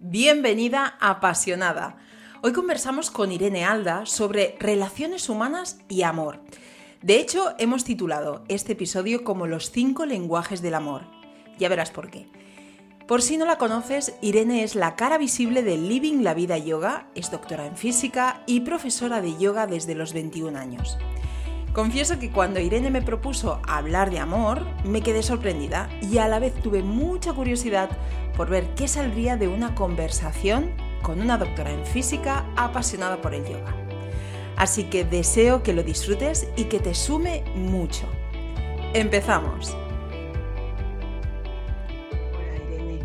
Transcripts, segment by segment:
Bienvenida Apasionada. Hoy conversamos con Irene Alda sobre relaciones humanas y amor. De hecho, hemos titulado este episodio como Los cinco lenguajes del amor. Ya verás por qué. Por si no la conoces, Irene es la cara visible de Living la Vida Yoga, es doctora en física y profesora de yoga desde los 21 años. Confieso que cuando Irene me propuso hablar de amor, me quedé sorprendida y a la vez tuve mucha curiosidad por ver qué saldría de una conversación con una doctora en física apasionada por el yoga. Así que deseo que lo disfrutes y que te sume mucho. Empezamos. Hola Irene,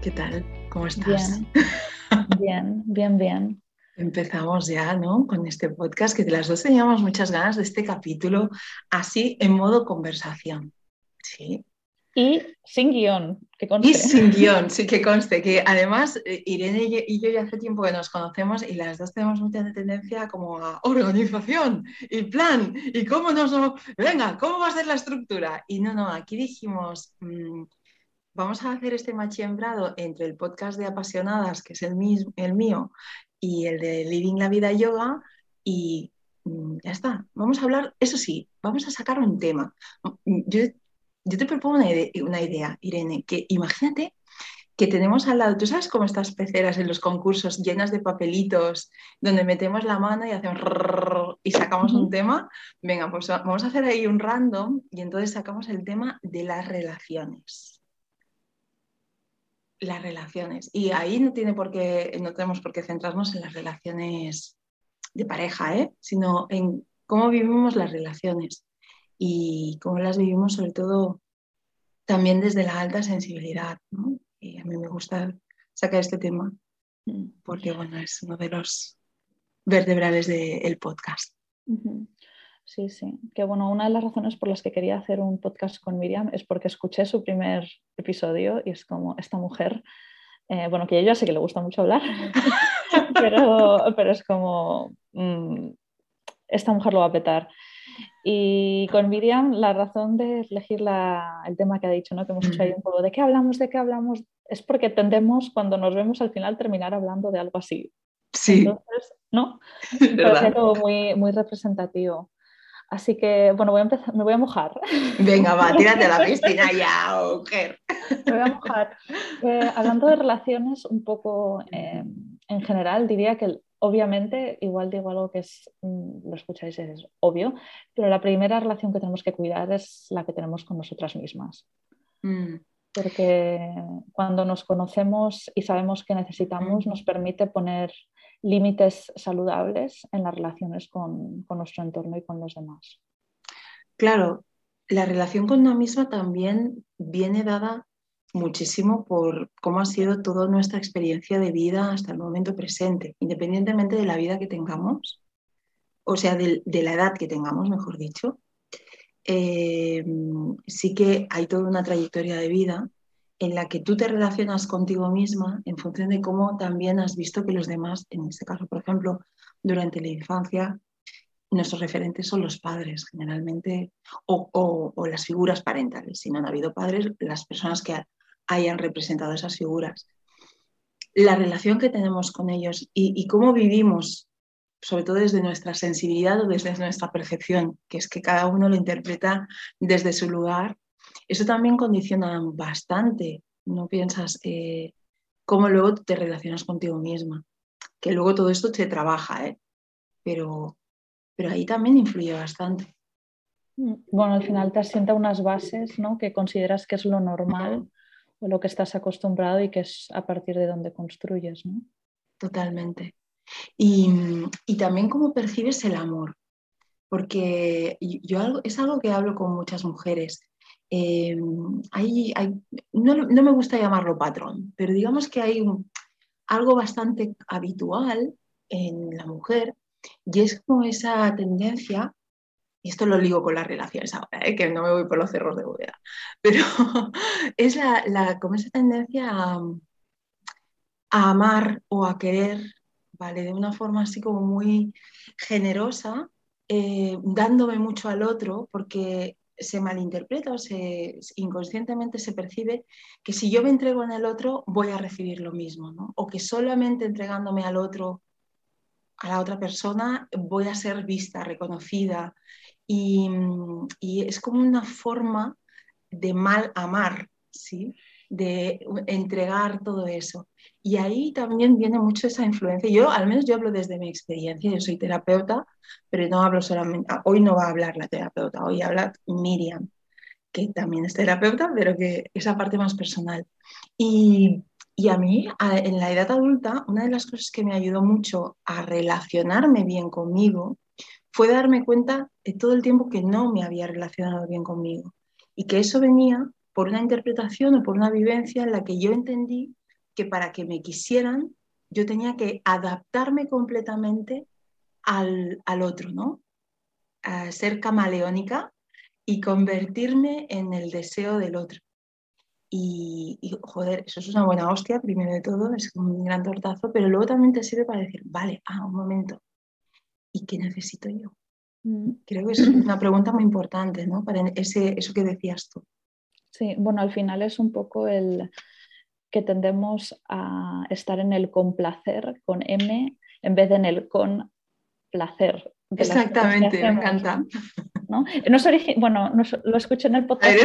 ¿qué tal? ¿Cómo estás? Bien, bien, bien, bien. Empezamos ya, ¿no? Con este podcast que de las dos teníamos muchas ganas de este capítulo, así en modo conversación. Sí. Y sin guion, que conste. Y sin guion, sí que conste, que además eh, Irene y yo ya hace tiempo que nos conocemos y las dos tenemos mucha tendencia como a organización y plan y cómo nos... Venga, ¿cómo va a ser la estructura? Y no, no, aquí dijimos, mm, vamos a hacer este machembrado entre el podcast de apasionadas, que es el, mismo, el mío, y el de Living la Vida Yoga y mm, ya está. Vamos a hablar, eso sí, vamos a sacar un tema. Mm, yo, yo te propongo una idea, una idea, Irene, que imagínate que tenemos al lado, tú sabes cómo estas peceras en los concursos llenas de papelitos, donde metemos la mano y hacemos y sacamos un tema. Venga, pues vamos a hacer ahí un random y entonces sacamos el tema de las relaciones las relaciones. Y ahí no, tiene por qué, no tenemos por qué centrarnos en las relaciones de pareja, ¿eh? sino en cómo vivimos las relaciones y cómo las vivimos sobre todo también desde la alta sensibilidad. Y a mí me gusta sacar este tema porque bueno, es uno de los vertebrales del podcast. Sí, sí. Que bueno, una de las razones por las que quería hacer un podcast con Miriam es porque escuché su primer episodio y es como esta mujer, eh, bueno, que yo ya sé que le gusta mucho hablar, pero, pero es como, mm, esta mujer lo va a petar. Y con Miriam, la razón de elegir el tema que ha dicho, ¿no? que hemos hecho ahí un poco, ¿de qué hablamos? ¿De qué hablamos? Es porque tendemos, cuando nos vemos al final, terminar hablando de algo así. Sí. Entonces, ¿no? Parece todo muy, muy representativo. Así que, bueno, voy a empezar, me voy a mojar. Venga, va, tírate a la piscina ya, mujer. Me voy a mojar. Eh, hablando de relaciones, un poco eh, en general, diría que obviamente, igual digo algo que es, mm, lo escucháis, es obvio, pero la primera relación que tenemos que cuidar es la que tenemos con nosotras mismas. Mm. Porque cuando nos conocemos y sabemos qué necesitamos, nos permite poner límites saludables en las relaciones con, nuestro entorno y con los demás. Claro, la relación con una misma también viene dada muchísimo por cómo ha sido toda nuestra experiencia de vida hasta el momento presente, independientemente de la vida que tengamos, o sea, de, la edad que tengamos, mejor dicho. Eh, sí que hay toda una trayectoria de vida en la que tú te relacionas contigo misma en función de cómo también has visto que los demás, en este caso, por ejemplo, durante la infancia, nuestros referentes son los padres generalmente o, las figuras parentales. Si no han habido padres, las personas que hayan representado esas figuras. La relación que tenemos con ellos y, cómo vivimos, sobre todo desde nuestra sensibilidad o desde nuestra percepción, que es que cada uno lo interpreta desde su lugar eso también condiciona bastante, ¿no piensas? Eh, cómo luego te relacionas contigo misma. Que luego todo esto te trabaja, ¿eh? pero, pero ahí también influye bastante. Mm, bueno, al final te asienta unas bases ¿no? que consideras que es lo normal o lo que estás acostumbrado y que es a partir de donde construyes. ¿no? Totalmente. Y, y, también cómo percibes el amor, porque yo es algo que hablo con muchas mujeres. Eh, no, me gusta llamarlo patrón, pero digamos que hay algo bastante habitual en la mujer y es como esa tendencia, y esto lo ligo con las relaciones ahora, ¿eh? que no me voy por los cerros de bóveda, pero es la, como esa tendencia a, amar o a querer, ¿vale? De una forma así como muy generosa, eh, dándome mucho al otro, porque se malinterpreta o se, inconscientemente se percibe que si yo me entrego en el otro voy a recibir lo mismo, ¿no? o que solamente entregándome al otro, a la otra persona, voy a ser vista, reconocida. Y, y es como una forma de mal amar, ¿sí? de entregar todo eso. Y ahí también viene mucho esa influencia. Yo, al menos yo hablo desde mi experiencia, yo soy terapeuta, pero no hablo solamente, ah, hoy no va a hablar la terapeuta, hoy habla Miriam, que también es terapeuta, pero que esa parte más personal. Y, y a mí, en la edad adulta, una de las cosas que me ayudó mucho a relacionarme bien conmigo fue darme cuenta de todo el tiempo que no me había relacionado bien conmigo y que eso venía por una interpretación o por una vivencia en la que yo entendí que para que me quisieran yo tenía que adaptarme completamente al, otro, ¿no? A ser camaleónica y convertirme en el deseo del otro. Y, joder, eso es una buena hostia, primero de todo, es un gran tortazo, pero luego también te sirve para decir, vale, ah, un momento, ¿y qué necesito yo? Mm. Creo que es una pregunta muy importante, ¿no? Para ese, eso que decías tú. Sí, bueno, al final es un poco el que tendemos a estar en el complacer con M en vez de en el con placer. Exactamente, me encanta. ¿No? bueno, lo escuché en el podcast.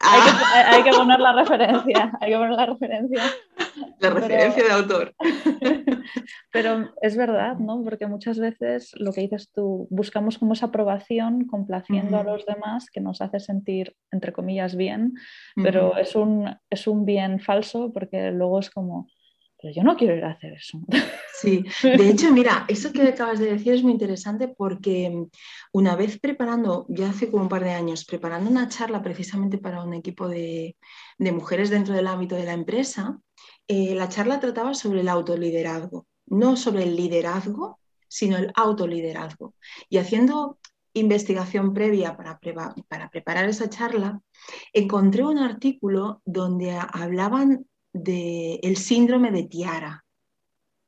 hay, que, poner la referencia. Hay que poner la referencia. La referencia de autor. Pero es verdad, ¿no? Porque muchas veces lo que dices tú, buscamos como esa aprobación complaciendo a los demás que nos hace sentir, entre comillas, bien, pero es, un, es un bien falso porque luego es como, pero yo no quiero ir a hacer eso. Sí, de hecho, mira, eso que acabas de decir es muy interesante porque una vez preparando, ya hace como un par de años, preparando una charla precisamente para un equipo de, mujeres dentro del ámbito de la empresa, eh, la charla trataba sobre el autoliderazgo, no sobre el liderazgo, sino el autoliderazgo. Y haciendo investigación previa para, para preparar esa charla, encontré un artículo donde hablaban del síndrome de Tiara,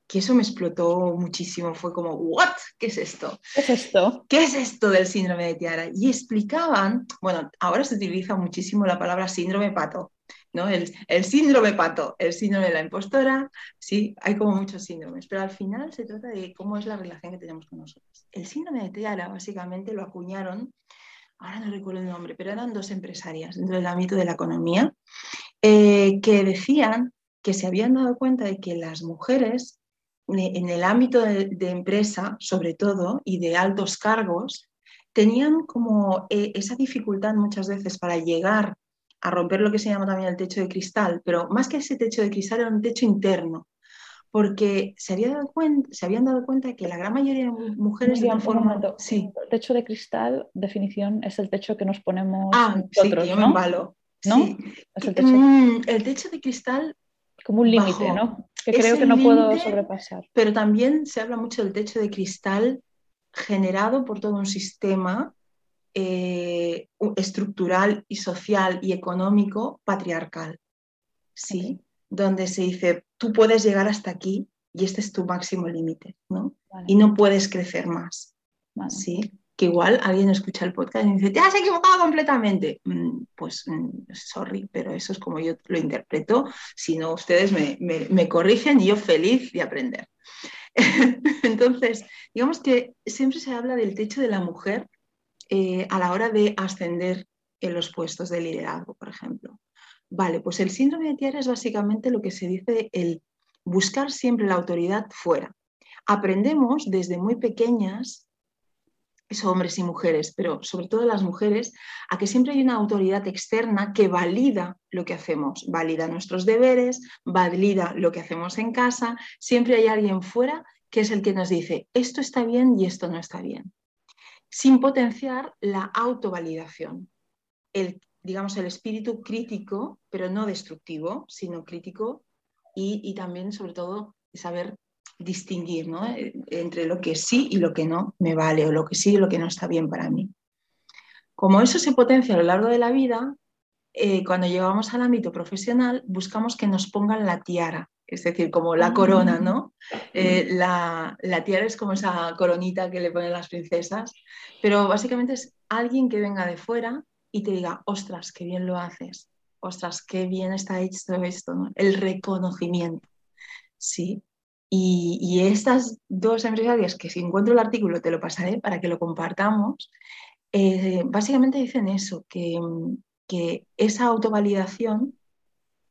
que eso me explotó muchísimo. Fue como, ¿what? ¿Qué es esto? ¿Qué es esto? ¿Qué es esto del síndrome de Tiara? Y explicaban, bueno, ahora se utiliza muchísimo la palabra síndrome pato, ¿no? El, el, síndrome pato, el síndrome de la impostora, sí, hay como muchos síndromes, pero al final se trata de cómo es la relación que tenemos con nosotros. El síndrome de Tiara básicamente lo acuñaron ahora no recuerdo el nombre, pero eran dos empresarias dentro del ámbito de la economía, eh, que decían que se habían dado cuenta de que las mujeres en el ámbito de, empresa, sobre todo, y de altos cargos, tenían como eh, esa dificultad muchas veces para llegar a romper lo que se llama también el techo de cristal, pero más que ese techo de cristal era un techo interno, porque se, había dado cuenta, se habían dado cuenta de que la gran mayoría de mujeres de forma... Sí. El techo de cristal, definición, es el techo que nos ponemos ah, nosotros, sí, yo ¿no? ¿No? Mm, el, techo... de cristal... Como un límite, ¿no? Que creo que no puedo sobrepasar. Pero también se habla mucho del techo de cristal generado por todo un sistema eh, estructural y social y económico patriarcal. Sí donde se dice, tú puedes llegar hasta aquí y este es tu máximo límite, ¿no? Y no puedes crecer más, ¿sí? Que igual alguien escucha el podcast y dice, te has equivocado completamente. Mm, pues, mm, sorry, pero eso es como yo lo interpreto. Si no, ustedes me, corrigen y yo feliz de aprender. Entonces, digamos que siempre se habla del techo de la mujer eh, a la hora de ascender en los puestos de liderazgo, por ejemplo. Vale, pues el síndrome de Tiara es básicamente lo que se dice el buscar siempre la autoridad fuera. Aprendemos desde muy pequeñas, eso hombres y mujeres, pero sobre todo las mujeres, a que siempre hay una autoridad externa que valida lo que hacemos, valida nuestros deberes, valida lo que hacemos en casa, siempre hay alguien fuera que es el que nos dice esto está bien y esto no está bien, sin potenciar la autovalidación, el digamos, el espíritu crítico, pero no destructivo, sino crítico y, también, sobre todo, saber distinguir ¿no? Eh, entre lo que sí y lo que no me vale o lo que sí y lo que no está bien para mí. Como eso se potencia a lo largo de la vida, eh, cuando llegamos al ámbito profesional buscamos que nos pongan la tiara, es decir, como la corona, ¿no? Eh, la, la, tiara es como esa coronita que le ponen las princesas, pero básicamente es alguien que venga de fuera y te diga, ostras, qué bien lo haces, ostras, qué bien está hecho esto, ¿no? El reconocimiento, ¿sí? Y, estas dos empresarias, que si encuentro el artículo te lo pasaré para que lo compartamos, eh, básicamente dicen eso, que, que esa autovalidación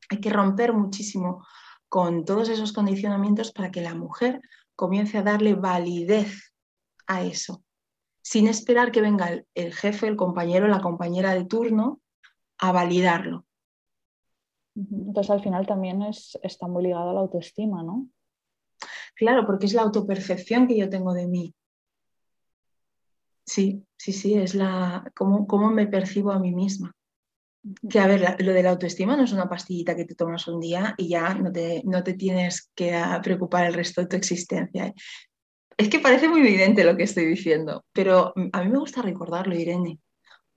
hay que romper muchísimo con todos esos condicionamientos para que la mujer comience a darle validez a eso, sin esperar que venga el, jefe, el compañero, la compañera de turno a validarlo. Entonces al final también es, está muy ligado a la autoestima, ¿no? Claro, porque es la autopercepción que yo tengo de mí. Sí, sí, sí, es la cómo, cómo me percibo a mí misma. Que a ver, lo de la autoestima no es una pastillita que te tomas un día y ya no te, no te tienes que preocupar el resto de tu existencia. ¿eh? Es que parece muy evidente lo que estoy diciendo, pero a mí me gusta recordarlo, Irene,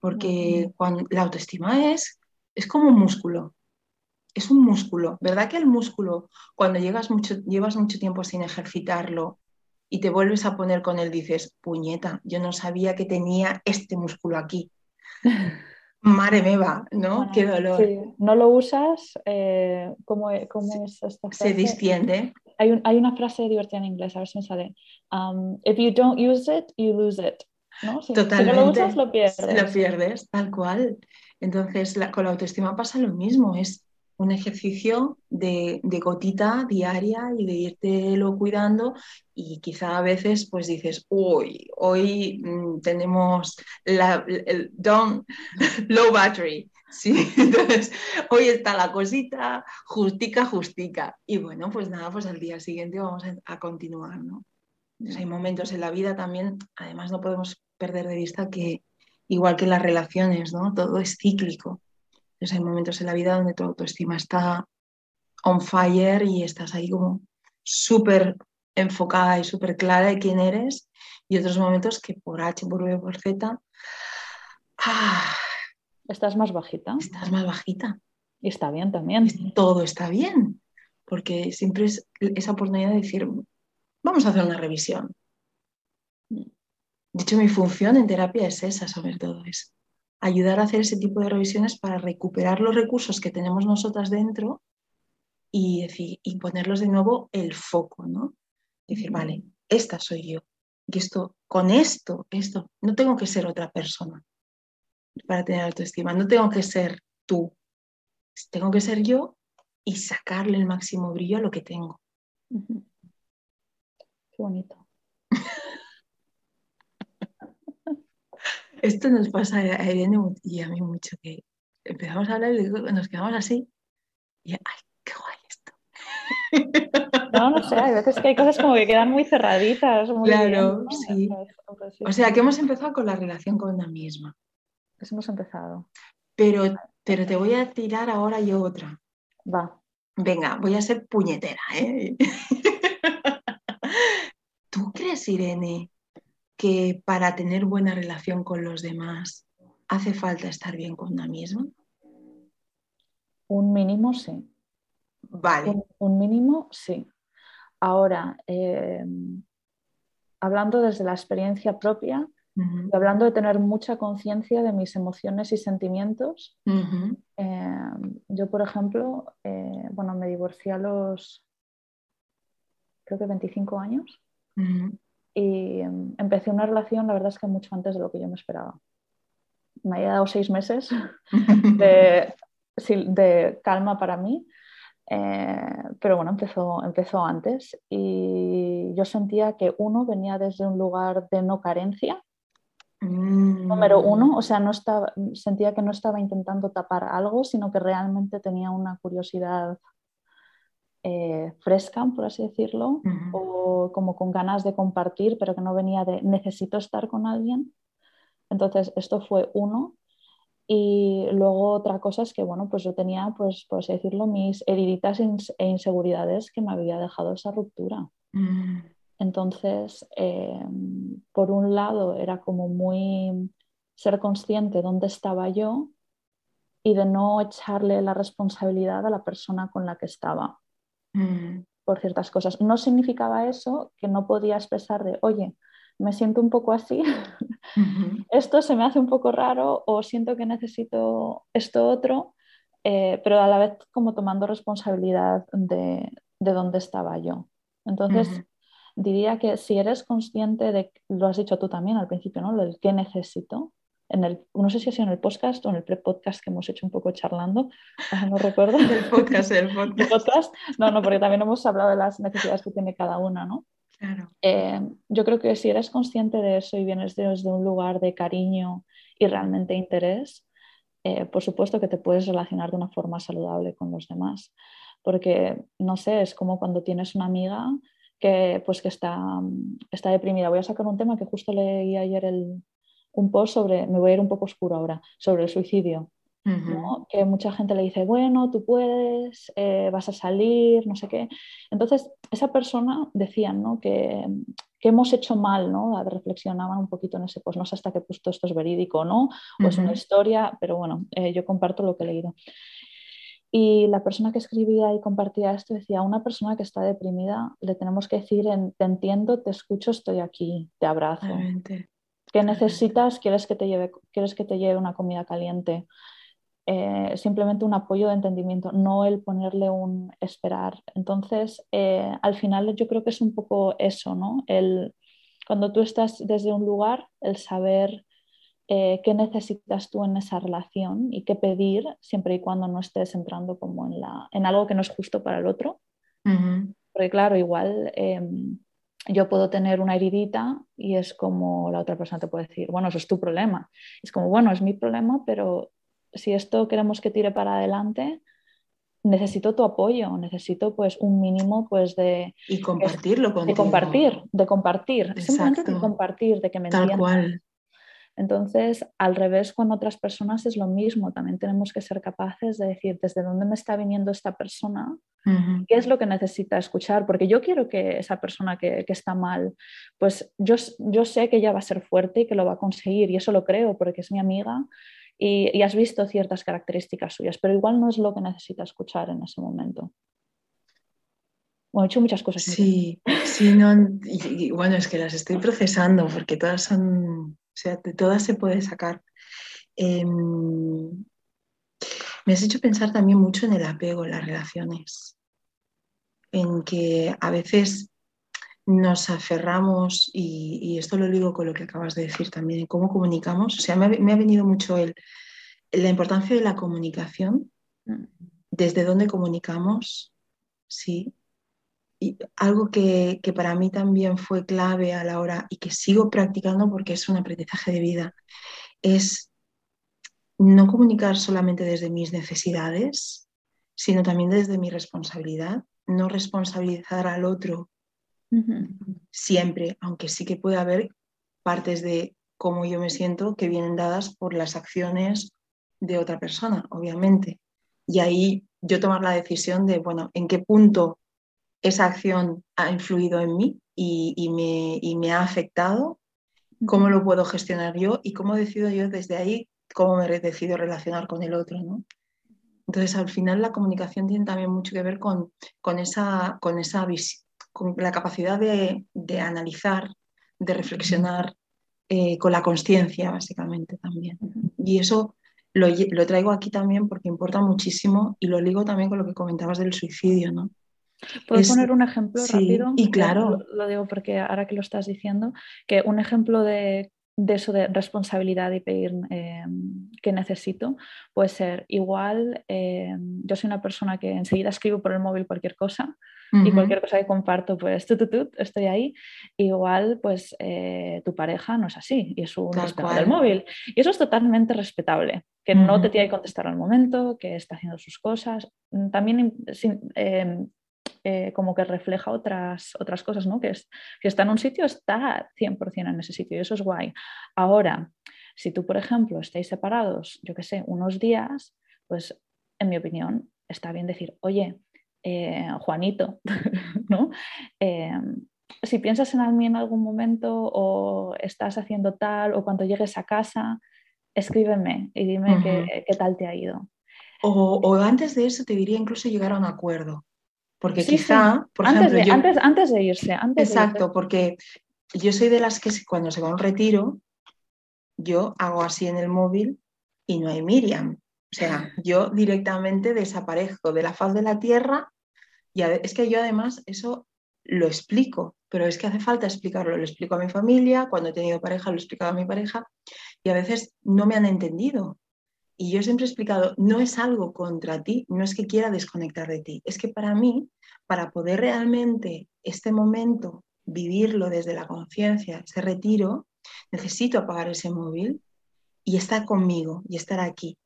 porque cuando, la autoestima es, es como un músculo. Es un músculo, ¿verdad que el músculo, cuando llegas mucho, llevas mucho tiempo sin ejercitarlo y te vuelves a poner con él, dices, puñeta, yo no sabía que tenía este músculo aquí. Mare me va, ¿no? Qué dolor. No lo usas, eh, ¿cómo, ¿cómo, es esta frase? Se distiende. Hay, hay, una frase divertida en inglés, a ver si me sale. Um, if you don't use it, you lose it. ¿no? Si, Totalmente. no lo usas, lo pierdes. Lo pierdes, tal cual. Entonces, con la autoestima pasa lo mismo. Es un ejercicio de, gotita diaria y de irte lo cuidando y quizá a veces pues dices, uy, hoy mm, tenemos la, el don low battery, ¿sí? Entonces, hoy está la cosita justica, justica. Y bueno, pues nada, pues al día siguiente vamos a, continuar, ¿no? hay momentos en la vida también, además no podemos perder de vista que igual que las relaciones, ¿no? Todo es cíclico hay momentos en la vida donde tu autoestima está on fire y estás ahí como súper enfocada y súper clara de quién eres y otros momentos que por H, por B, por Z, ah, estás más bajita. Estás más bajita. Y está bien también. Todo está bien, porque siempre es esa oportunidad de decir, vamos a hacer una revisión. De hecho, mi función en terapia es esa, sobre todo, es ayudar a hacer ese tipo de revisiones para recuperar los recursos que tenemos nosotras dentro y, decir, y ponerlos de nuevo el foco, ¿no? Decir, vale, esta soy yo. Y esto, con esto, esto, no tengo que ser otra persona para tener autoestima, no tengo que ser tú, tengo que ser yo y sacarle el máximo brillo a lo que tengo. Qué bonito. Esto nos pasa a Irene y a mí mucho, que empezamos a hablar y nos quedamos así y ¡ay, qué guay esto! No, no sé, hay veces que hay cosas como que quedan muy cerraditas. claro, sí. O sea, que hemos empezado con la relación con una misma. Eso hemos empezado. Pero, pero te voy a tirar ahora yo otra. Va. Venga, voy a ser puñetera. ¿eh? ¿Tú crees, Irene, que para tener buena relación con los demás hace falta estar bien con una misma? Un mínimo sí. Vale. Un, mínimo sí. Ahora, em, hablando desde la experiencia propia, y hablando de tener mucha conciencia de mis emociones y sentimientos, em, yo, por ejemplo, eh, bueno, me divorcié a los, creo que 25 años y em, empecé una relación, la verdad es que mucho antes de lo que yo me esperaba. Me había dado seis meses de, de calma para mí, eh, pero bueno, empezó, empezó antes y yo sentía que uno venía desde un lugar de no carencia, mm. número uno, o sea, no estaba, sentía que no estaba intentando tapar algo, sino que realmente tenía una curiosidad eh, fresca, por así decirlo, o como con ganas de compartir, pero que no venía de necesito estar con alguien. Entonces, esto fue uno. Y luego otra cosa es que, bueno, pues yo tenía, pues, por así decirlo, mis heriditas e inseguridades que me había dejado esa ruptura. Mm. Entonces, em, por un lado, era como muy ser consciente de dónde estaba yo y de no echarle la responsabilidad a la persona con la que estaba. Mm. por ciertas cosas. No significaba eso que no podía expresar de, oye, me siento un poco así, esto se me hace un poco raro o siento que necesito esto otro, eh, pero a la vez como tomando responsabilidad de, de dónde estaba yo. Entonces, diría que si eres consciente de, lo has dicho tú también al principio, ¿no? Del qué necesito, en el, no sé si ha sido en el podcast o en el pre-podcast que hemos hecho un poco charlando, no recuerdo. el podcast, el podcast. No, no, porque también hemos hablado de las necesidades que tiene cada una, ¿no? Claro. Eh, yo creo que si eres consciente de eso y vienes desde un lugar de cariño y realmente interés, eh, por supuesto que te puedes relacionar de una forma saludable con los demás. Porque, no sé, es como cuando tienes una amiga que, pues, que está, está deprimida. Voy a sacar un tema que justo leí ayer el, un post sobre, me voy a ir un poco oscuro ahora, sobre el suicidio. Que mucha gente le dice, bueno, tú puedes, eh, vas a salir, no sé qué. Entonces, esa persona decía ¿no? que, que, hemos hecho mal, ¿no? reflexionaban un poquito en ese post, no sé hasta qué punto esto es verídico o no, o es una historia, pero bueno, eh, yo comparto lo que he leído. Y la persona que escribía y compartía esto decía, a una persona que está deprimida le tenemos que decir, te entiendo, te escucho, estoy aquí, te abrazo. ¿Qué necesitas? ¿Quieres que te lleve, ¿quieres que te lleve una comida caliente? Eh, simplemente un apoyo de entendimiento, no el ponerle un esperar. Entonces, eh, al final yo creo que es un poco eso, ¿no? El, cuando tú estás desde un lugar, el saber eh, qué necesitas tú en esa relación y qué pedir, siempre y cuando no estés entrando como en, la, en algo que no es justo para el otro. Porque claro, igual em, yo puedo tener una heridita y es como la otra persona te puede decir, bueno, eso es tu problema. Es como, bueno, es mi problema, pero si esto queremos que tire para adelante, necesito tu apoyo, necesito pues un mínimo pues de... Y compartirlo con De compartir, de compartir, simplemente de compartir, de que me Tal cual. Entonces, al revés, con otras personas es lo mismo. También tenemos que ser capaces de decir desde dónde me está viniendo esta persona, qué es lo que necesita escuchar, porque yo quiero que esa persona que, está mal, pues yo, yo, sé que ella va a ser fuerte y que lo va a conseguir, y eso lo creo porque es mi amiga y, has visto ciertas características suyas, pero igual no es lo que necesita escuchar en ese momento. Bueno, he hecho muchas cosas. Sí, sí, no, y, bueno, es que las estoy procesando porque todas son o sea, de todas se puede sacar. Em, me has hecho pensar también mucho en el apego en las relaciones, en que a veces nos aferramos, y, esto lo digo con lo que acabas de decir también, en cómo comunicamos. O sea, me ha, venido mucho el, la importancia de la comunicación, mm. desde dónde comunicamos, sí, y algo que, para mí también fue clave a la hora y que sigo practicando porque es un aprendizaje de vida, es no comunicar solamente desde mis necesidades, sino también desde mi responsabilidad, no responsabilizar al otro siempre, aunque sí que puede haber partes de cómo yo me siento que vienen dadas por las acciones de otra persona, obviamente. Y ahí yo tomar la decisión de, bueno, en qué punto esa acción ha influido en mí y, me, ha afectado, cómo lo puedo gestionar yo y cómo decido yo desde ahí cómo me decido relacionar con el otro. ¿no? Entonces, al final la comunicación tiene también mucho que ver con, con esa, con esa con la capacidad de, analizar, de reflexionar, eh, con la conciencia, básicamente, también. Y eso lo, lo, traigo aquí también porque importa muchísimo y lo ligo también con lo que comentabas del suicidio, ¿no? ¿Puedo poner un ejemplo rápido? Y claro. Lo, digo porque ahora que lo estás diciendo, que un ejemplo de, eso de responsabilidad y pedir eh, que necesito puede ser igual, eh, yo soy una persona que enseguida escribo por el móvil cualquier cosa y cualquier cosa que comparto, pues tú, tú, estoy ahí. Igual, pues eh, tu pareja no es así y es un del móvil. Y eso es totalmente respetable, que no te tiene que contestar al momento, que está haciendo sus cosas. También eh, como que refleja otras, otras cosas, ¿no? Que es, si está en un sitio, está 100% en ese sitio y eso es guay. Ahora, si tú, por ejemplo, estáis separados, yo qué sé, unos días, pues en mi opinión está bien decir, oye, eh, Juanito, ¿no? Eh, si piensas en mí en algún momento o estás haciendo tal o cuando llegues a casa, escríbeme y dime qué, tal te ha ido. O, o, antes de eso te diría incluso llegar a un acuerdo. Porque quizá, por antes ejemplo, de, antes, antes, de irse. Antes exacto, porque yo soy de las que cuando se va a un retiro, yo hago así en el móvil y no hay Miriam. O sea, yo directamente desaparezco de la faz de la tierra y es que yo además eso lo explico, pero es que hace falta explicarlo. Lo explico a mi familia, cuando he tenido pareja lo he explicado a mi pareja y a veces no me han entendido. Y yo siempre he explicado, no es algo contra ti, no es que quiera desconectar de ti, es que para mí, para poder realmente este momento vivirlo desde la conciencia, ese retiro, necesito apagar ese móvil y estar conmigo y estar aquí.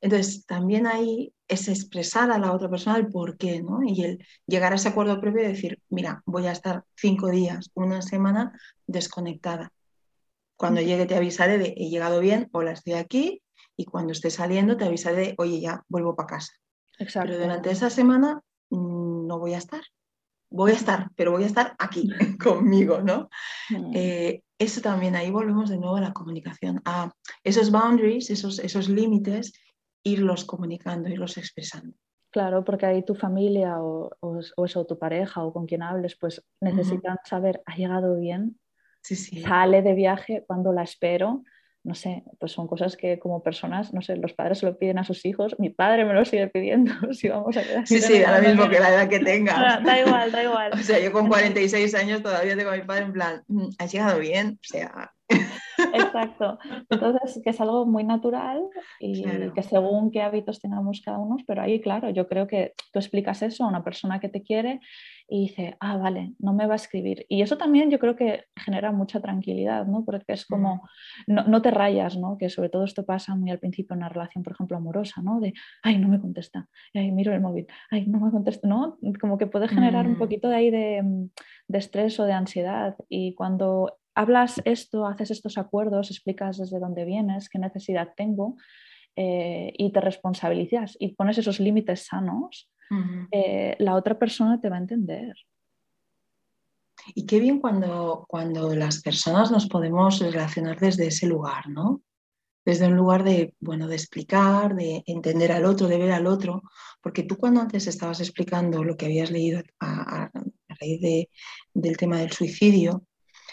Entonces, también ahí es expresar a la otra persona el por qué, ¿no? Y el llegar a ese acuerdo previo y decir, mira, voy a estar cinco días, una semana desconectada. Cuando llegue te avisaré de, he llegado bien, hola, estoy aquí, y cuando esté saliendo te avisaré de, oye, ya vuelvo para casa. Exacto. Pero durante esa semana mm, no voy a estar. Voy a estar, pero voy a estar aquí conmigo, ¿no? Mm. Eh, eso también, ahí volvemos de nuevo a la comunicación, a esos boundaries, esos, esos límites irlos comunicando, irlos expresando. Claro, porque ahí tu familia o, o, eso, tu pareja o con quien hables, pues necesitan saber, ¿ha llegado bien? Sí, sí. Sale de viaje, cuando la espero? No sé, pues son cosas que como personas, no sé, los padres se lo piden a sus hijos, mi padre me lo sigue pidiendo, si vamos a quedar Sí, sí, ahora mismo que la edad que tengas. Da, igual, da igual. O sea, yo con 46 años todavía tengo a mi padre en plan, mm, ¿has llegado bien? O sea, Exacto. Entonces, que es algo muy natural y que según qué hábitos tengamos cada uno, pero ahí, claro, yo creo que tú explicas eso a una persona que te quiere y dice, ah, vale, no me va a escribir. Y eso también yo creo que genera mucha tranquilidad, ¿no? Porque es como, no, no te rayas, ¿no? Que sobre todo esto pasa muy al principio en una relación, por ejemplo, amorosa, ¿no? De, ay, no me contesta, ay, miro el móvil, ay, no me contesta, ¿no? Como que puede generar un mm. poquito de ahí de, de estrés o de ansiedad. Y cuando hablas esto, haces estos acuerdos, explicas desde dónde vienes, qué necesidad tengo eh, y te responsabilizas y pones esos límites sanos, eh, la otra persona te va a entender. Y qué bien cuando, cuando las personas nos podemos relacionar desde ese lugar, ¿no? Desde un lugar de, bueno, de explicar, de entender al otro, de ver al otro, porque tú cuando antes estabas explicando lo que habías leído a, raíz del tema del suicidio,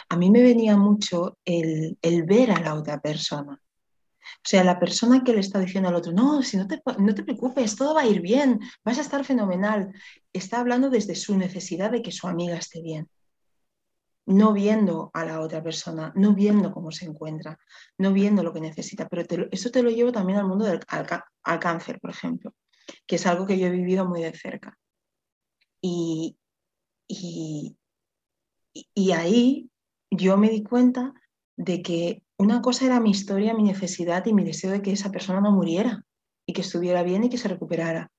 a mí me venía mucho el, ver a la otra persona. O sea, la persona que le está diciendo al otro, no, si no te, no te preocupes, todo va a ir bien, vas a estar fenomenal. Está hablando desde su necesidad de que su amiga esté bien. No viendo a la otra persona, no viendo cómo se encuentra, no viendo lo que necesita. Pero eso te lo llevo también al mundo del al, cáncer, por ejemplo, que es algo que yo he vivido muy de cerca. Y, y, y ahí yo me di cuenta de que una cosa era mi historia, mi necesidad y mi deseo de que esa persona no muriera y que estuviera bien y que se recuperara.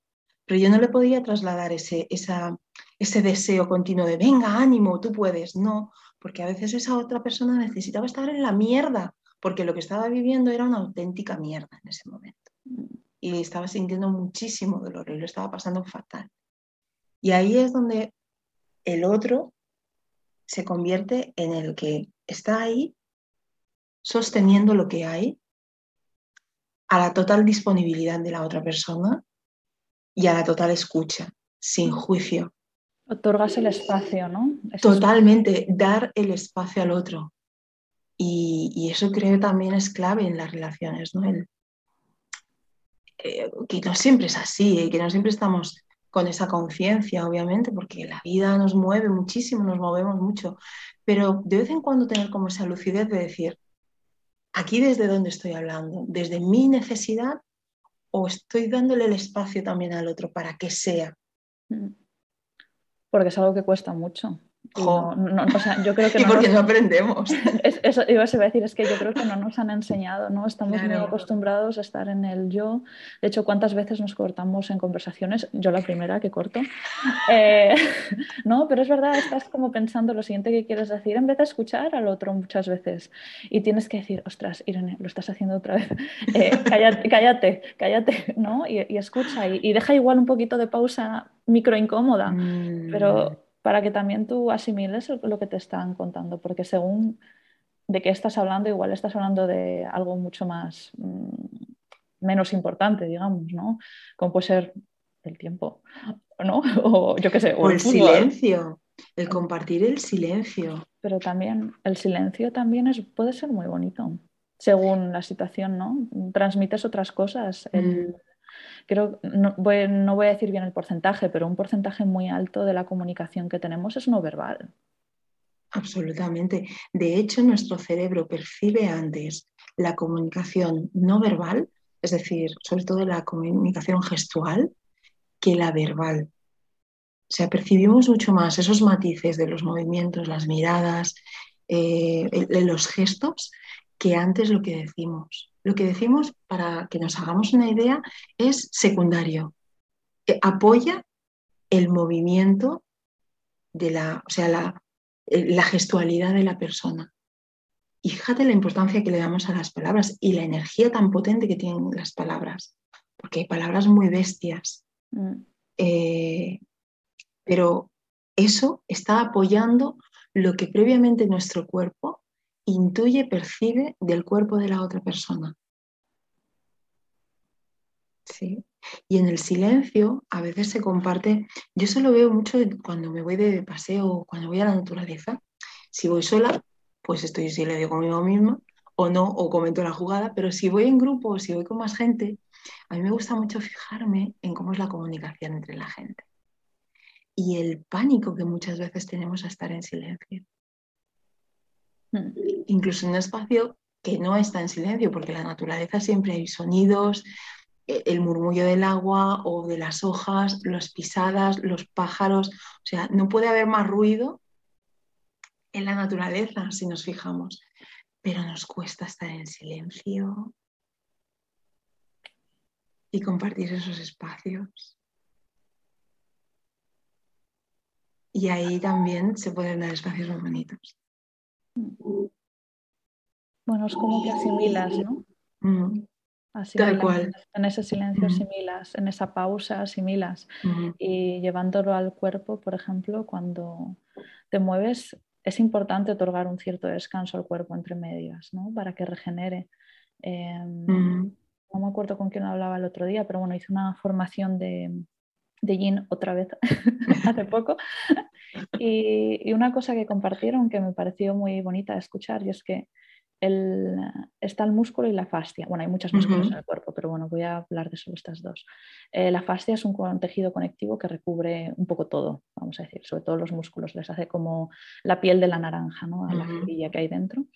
Pero yo no le podía trasladar ese, ese deseo continuo de, venga, ánimo, tú puedes. No, porque a veces esa otra persona necesitaba estar en la mierda, porque lo que estaba viviendo era una auténtica mierda en ese momento. Y estaba sintiendo muchísimo dolor y lo estaba pasando fatal. Y ahí es donde el otro se convierte en el que está ahí sosteniendo lo que hay a la total disponibilidad de la otra persona y a la total escucha, sin juicio. Otorgas el espacio, ¿no? Totalmente, dar el espacio al otro. Y, eso creo también es clave en las relaciones, ¿no? Eh, que no siempre es así, ¿eh? que no siempre estamos con esa conciencia, obviamente, porque la vida nos mueve muchísimo, nos movemos mucho, pero de vez en cuando tener como esa lucidez de decir, aquí desde dónde estoy hablando, desde mi necesidad o estoy dándole el espacio también al otro para que sea. Mm. Porque es algo que cuesta mucho. Y, yo creo que porque no aprendemos. eso iba a decir, es que yo creo que no nos han enseñado, ¿no? Estamos muy acostumbrados a estar en el yo. De hecho, ¿cuántas veces nos cortamos en conversaciones? Yo la primera que corto. Eh, no, pero es verdad, estás como pensando lo siguiente que quieres decir en vez de escuchar al otro muchas veces. Y tienes que decir, ostras, Irene, lo estás haciendo otra vez. Eh, cállate, cállate, cállate, ¿no? Y, escucha y, deja igual un poquito de pausa micro incómoda, mm. pero para que también tú asimiles lo que te están contando, porque según de qué estás hablando, igual estás hablando de algo mucho más mm, menos importante, digamos, ¿no? Como puede ser el tiempo, ¿no? O yo qué sé, o, el, silencio. el compartir el silencio. Pero también el silencio también es, puede ser muy bonito, según la situación, ¿no? Transmites otras cosas. Mm. Creo, no voy, no voy a decir bien el porcentaje, pero un porcentaje muy alto de la comunicación que tenemos es no verbal. Absolutamente. De hecho, nuestro cerebro percibe antes la comunicación no verbal, es decir, sobre todo la comunicación gestual, que la verbal. O sea, percibimos mucho más esos matices de los movimientos, las miradas, eh, los gestos, que antes lo que decimos. Lo que decimos, para que nos hagamos una idea, es secundario. Eh, apoya el movimiento de la, o sea, la, eh, la gestualidad de la persona. Y fíjate la importancia que le damos a las palabras y la energía tan potente que tienen las palabras, porque hay palabras muy bestias. Mm. Eh, pero eso está apoyando lo que previamente nuestro cuerpo intuye, percibe del cuerpo de la otra persona. ¿Sí? Y en el silencio a veces se comparte, yo eso lo veo mucho cuando me voy de paseo, cuando voy a la naturaleza. Si voy sola, pues estoy en silencio conmigo misma, o no, o comento la jugada, pero si voy en grupo o si voy con más gente, a mí me gusta mucho fijarme en cómo es la comunicación entre la gente y el pánico que muchas veces tenemos a estar en silencio. Incluso en un espacio que no está en silencio, porque en la naturaleza siempre hay sonidos, e, el murmullo del agua o de las hojas, las pisadas, los pájaros. O sea, no puede haber más ruido en la naturaleza si nos fijamos, pero nos cuesta estar en silencio y compartir esos espacios. Y ahí también se pueden dar espacios muy bonitos. Bueno, es como que asimilas, ¿no? Mm. Tal cual. En ese silencio asimilas, en esa pausa asimilas. Mm. Y llevándolo al cuerpo, por ejemplo, cuando te mueves, es importante otorgar un cierto descanso al cuerpo entre medias, ¿no? Para que regenere. Em, no me acuerdo con quién hablaba el otro día, pero bueno, hice una formación de, de Yin otra vez hace poco. Y, una cosa que compartieron que me pareció muy bonita de escuchar y es que el, está el músculo y la fascia. Bueno, hay muchos músculos en el cuerpo, pero bueno, voy a hablar de solo estas dos. Eh, la fascia es un, tejido conectivo que recubre un poco todo, vamos a decir, sobre todo los músculos, les hace como la piel de la naranja, ¿no? a la que hay dentro.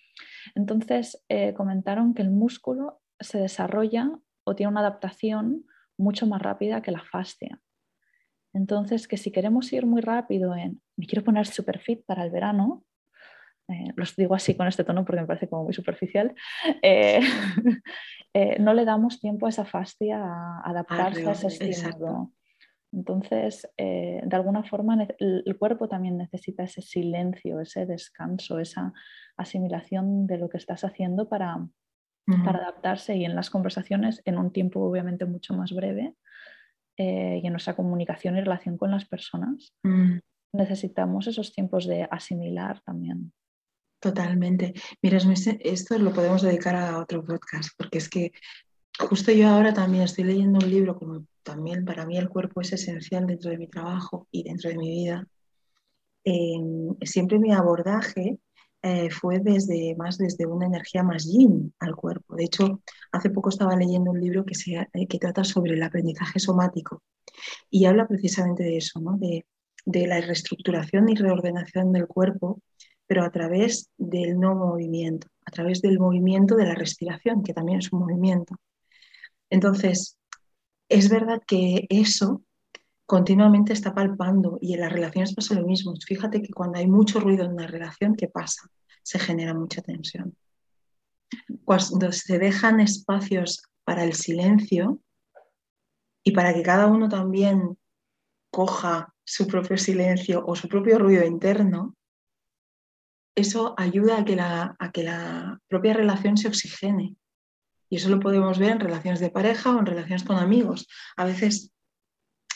Entonces, eh, comentaron que el músculo se desarrolla o tiene una adaptación mucho más rápida que la fascia. Entonces, que si queremos ir muy rápido en, me quiero poner super fit para el verano, eh, los digo así con este tono porque me parece como muy superficial, eh, eh, no le damos tiempo a esa fascia a adaptarse a ese estímulo. Entonces, de alguna forma, el cuerpo también necesita ese silencio, ese descanso, esa asimilación de lo que estás haciendo para, para adaptarse y en las conversaciones en un tiempo obviamente mucho más breve eh, y en nuestra comunicación y relación con las personas. Mm. Necesitamos esos tiempos de asimilar también. Totalmente. Mira, esto lo podemos dedicar a otro podcast, porque es que justo yo ahora también estoy leyendo un libro, como también para mí el cuerpo es esencial dentro de mi trabajo y dentro de mi vida. Em, siempre mi abordaje eh, fue desde más desde una energía más yin al cuerpo. De hecho, hace poco estaba leyendo un libro que, se, eh, que trata sobre el aprendizaje somático y habla precisamente de eso, ¿no? de, de la reestructuración y reordenación del cuerpo, pero a través del no movimiento, a través del movimiento de la respiración, que también es un movimiento. Entonces, es verdad que eso continuamente está palpando y en las relaciones pasa lo mismo. Fíjate que cuando hay mucho ruido en una relación, ¿qué pasa? Se genera mucha tensión. Cuando se dejan espacios para el silencio y para que cada uno también coja su propio silencio o su propio ruido interno, eso ayuda a que la, a que la propia relación se oxigene. Y eso lo podemos ver en relaciones de pareja o en relaciones con amigos. A veces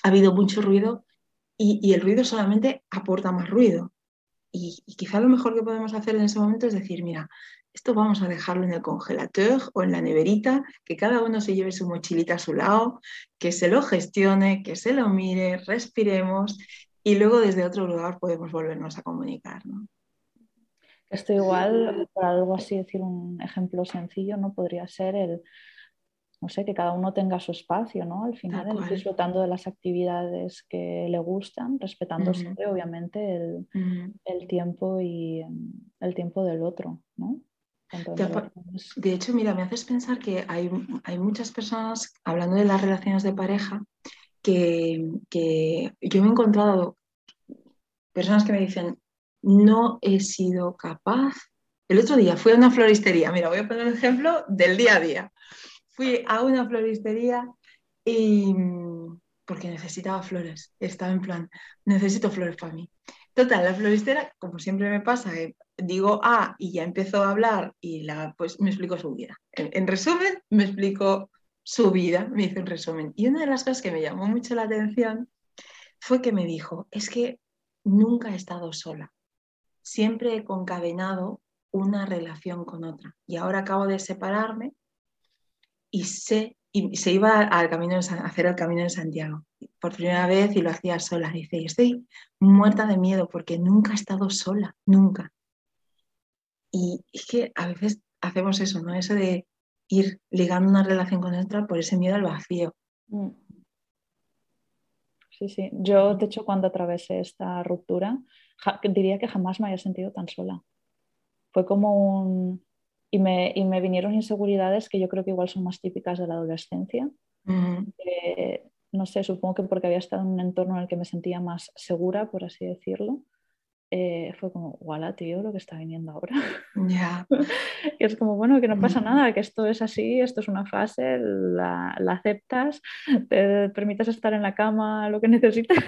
ha habido mucho ruido y, el ruido solamente aporta más ruido. Y, quizá lo mejor que podemos hacer en ese momento es decir, mira, esto vamos a dejarlo en el congelador o en la neverita, que cada uno se lleve su mochilita a su lado, que se lo gestione, que se lo mire, respiremos y luego desde otro lugar podemos volvernos a comunicar. ¿no? Esto igual, por algo así decir un ejemplo sencillo, ¿no? Podría ser el, no sé, que cada uno tenga su espacio, ¿no? Al final, el disfrutando de las actividades que le gustan, respetando siempre, obviamente, el, el, tiempo y el tiempo del otro, ¿no? De hecho, mira, me haces pensar que hay, hay, muchas personas, hablando de las relaciones de pareja, que, que yo me he encontrado personas que me dicen, no he sido capaz. El otro día fui a una floristería, mira, voy a poner un ejemplo del día a día. Fui a una floristería y porque necesitaba flores, estaba en plan, necesito flores para mí. Total, la floristera, como siempre me pasa, eh, digo ah, y ya empezó a hablar y la, pues me explico su vida. En, resumen, me explico su vida, me hizo un resumen. Y una de las cosas que me llamó mucho la atención fue que me dijo, es que nunca he estado sola siempre he concadenado una relación con otra. Y ahora acabo de separarme y sé, y se iba al camino a hacer el camino de Santiago por primera vez y lo hacía sola. Dice, estoy muerta de miedo porque nunca he estado sola, nunca. Y es que a veces hacemos eso, ¿no? Eso de ir ligando una relación con otra por ese miedo al vacío. Mm. Sí, sí. Yo, de hecho, cuando atravesé esta ruptura, diría que jamás me había sentido tan sola. Fue como un... Y me, y me vinieron inseguridades que yo creo que igual son más típicas de la adolescencia. no sé, supongo que porque había estado en un entorno en el que me sentía más segura, por así decirlo. Eh, fue como, guala, tío, lo que está viniendo ahora. Ya. y es como, bueno, que no pasa nada, que esto es así, esto es una fase, la, la aceptas, te permites estar en la cama, lo que necesitas.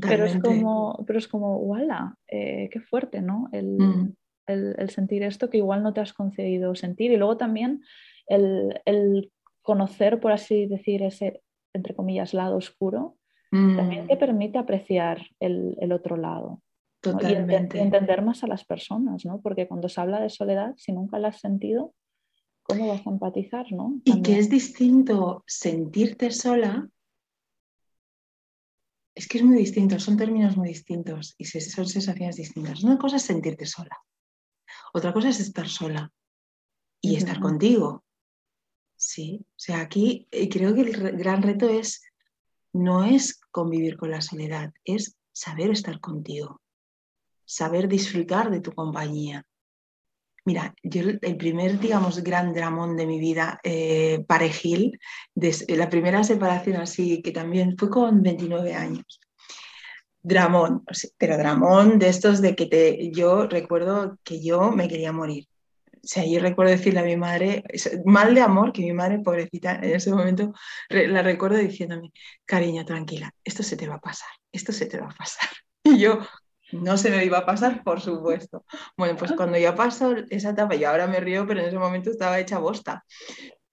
Pero es como, pero es como, guala, eh, qué fuerte, ¿no? Mm. El, el, sentir esto que igual no te has concedido sentir. Y luego también el, el conocer, por así decir, ese, entre comillas, lado oscuro, también mm. te permite apreciar el, el otro lado. Totalmente. Y, entender más a las personas, ¿no? Porque cuando se habla de soledad, si nunca la has sentido, ¿cómo vas a empatizar, no? Y que es distinto sentirte sola. Es que es muy distinto, son términos muy distintos y son sensaciones distintas. Una cosa es sentirte sola, otra cosa es estar sola y estar contigo. Sí, o sea, aquí eh, creo que el gran reto es, no es convivir con la soledad, es saber estar contigo saber disfrutar de tu compañía. Mira, yo el primer, digamos, gran dramón de mi vida, eh, parejil, la primera separación así, que también fue con 29 años. Dramón, pero dramón de estos de que te, yo recuerdo que yo me quería morir. O sea, yo recuerdo decirle a mi madre, mal de amor, que mi madre, pobrecita, en ese momento la recuerdo diciéndome, cariño, tranquila, esto se te va a pasar, esto se te va a pasar. Y yo, no se me iba a pasar, por supuesto. Bueno, pues cuando ya pasó esa etapa, y ahora me río, pero en ese momento estaba hecha bosta.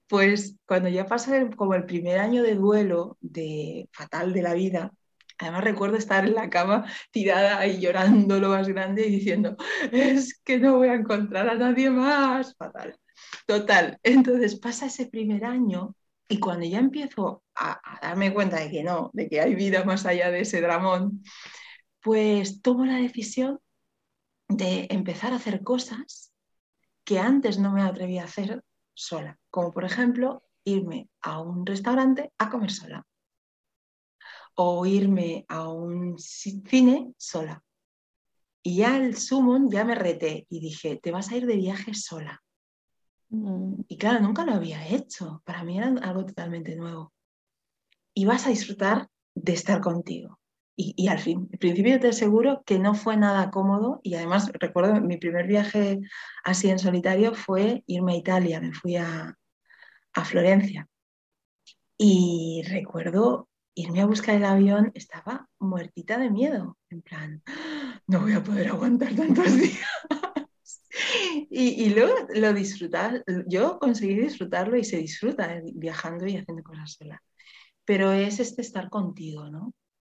Pues cuando ya pasó como el primer año de duelo de fatal de la vida, además recuerdo estar en la cama tirada y llorando lo más grande y diciendo, es que no voy a encontrar a nadie más, fatal. Total, entonces pasa ese primer año y cuando ya empiezo a, darme cuenta de que no, de que hay vida más allá de ese dramón, pues tomo la decisión de empezar a hacer cosas que antes no me atrevía a hacer sola, como por ejemplo irme a un restaurante a comer sola o irme a un cine sola. Y ya el sumo ya me reté y dije, te vas a ir de viaje sola. Mm. Y claro, nunca lo había hecho. Para mí era algo totalmente nuevo. Y vas a disfrutar de estar contigo. Y, al fin, al principio te aseguro que no fue nada cómodo y además recuerdo mi primer viaje así en solitario fue irme a Italia, me fui a, Florencia y recuerdo irme a buscar el avión, estaba muertita de miedo, en plan, no voy a poder aguantar tantos días. y, luego lo disfrutar, yo conseguí disfrutarlo y se disfruta viajando y haciendo cosas sola. Pero es este estar contigo, ¿no?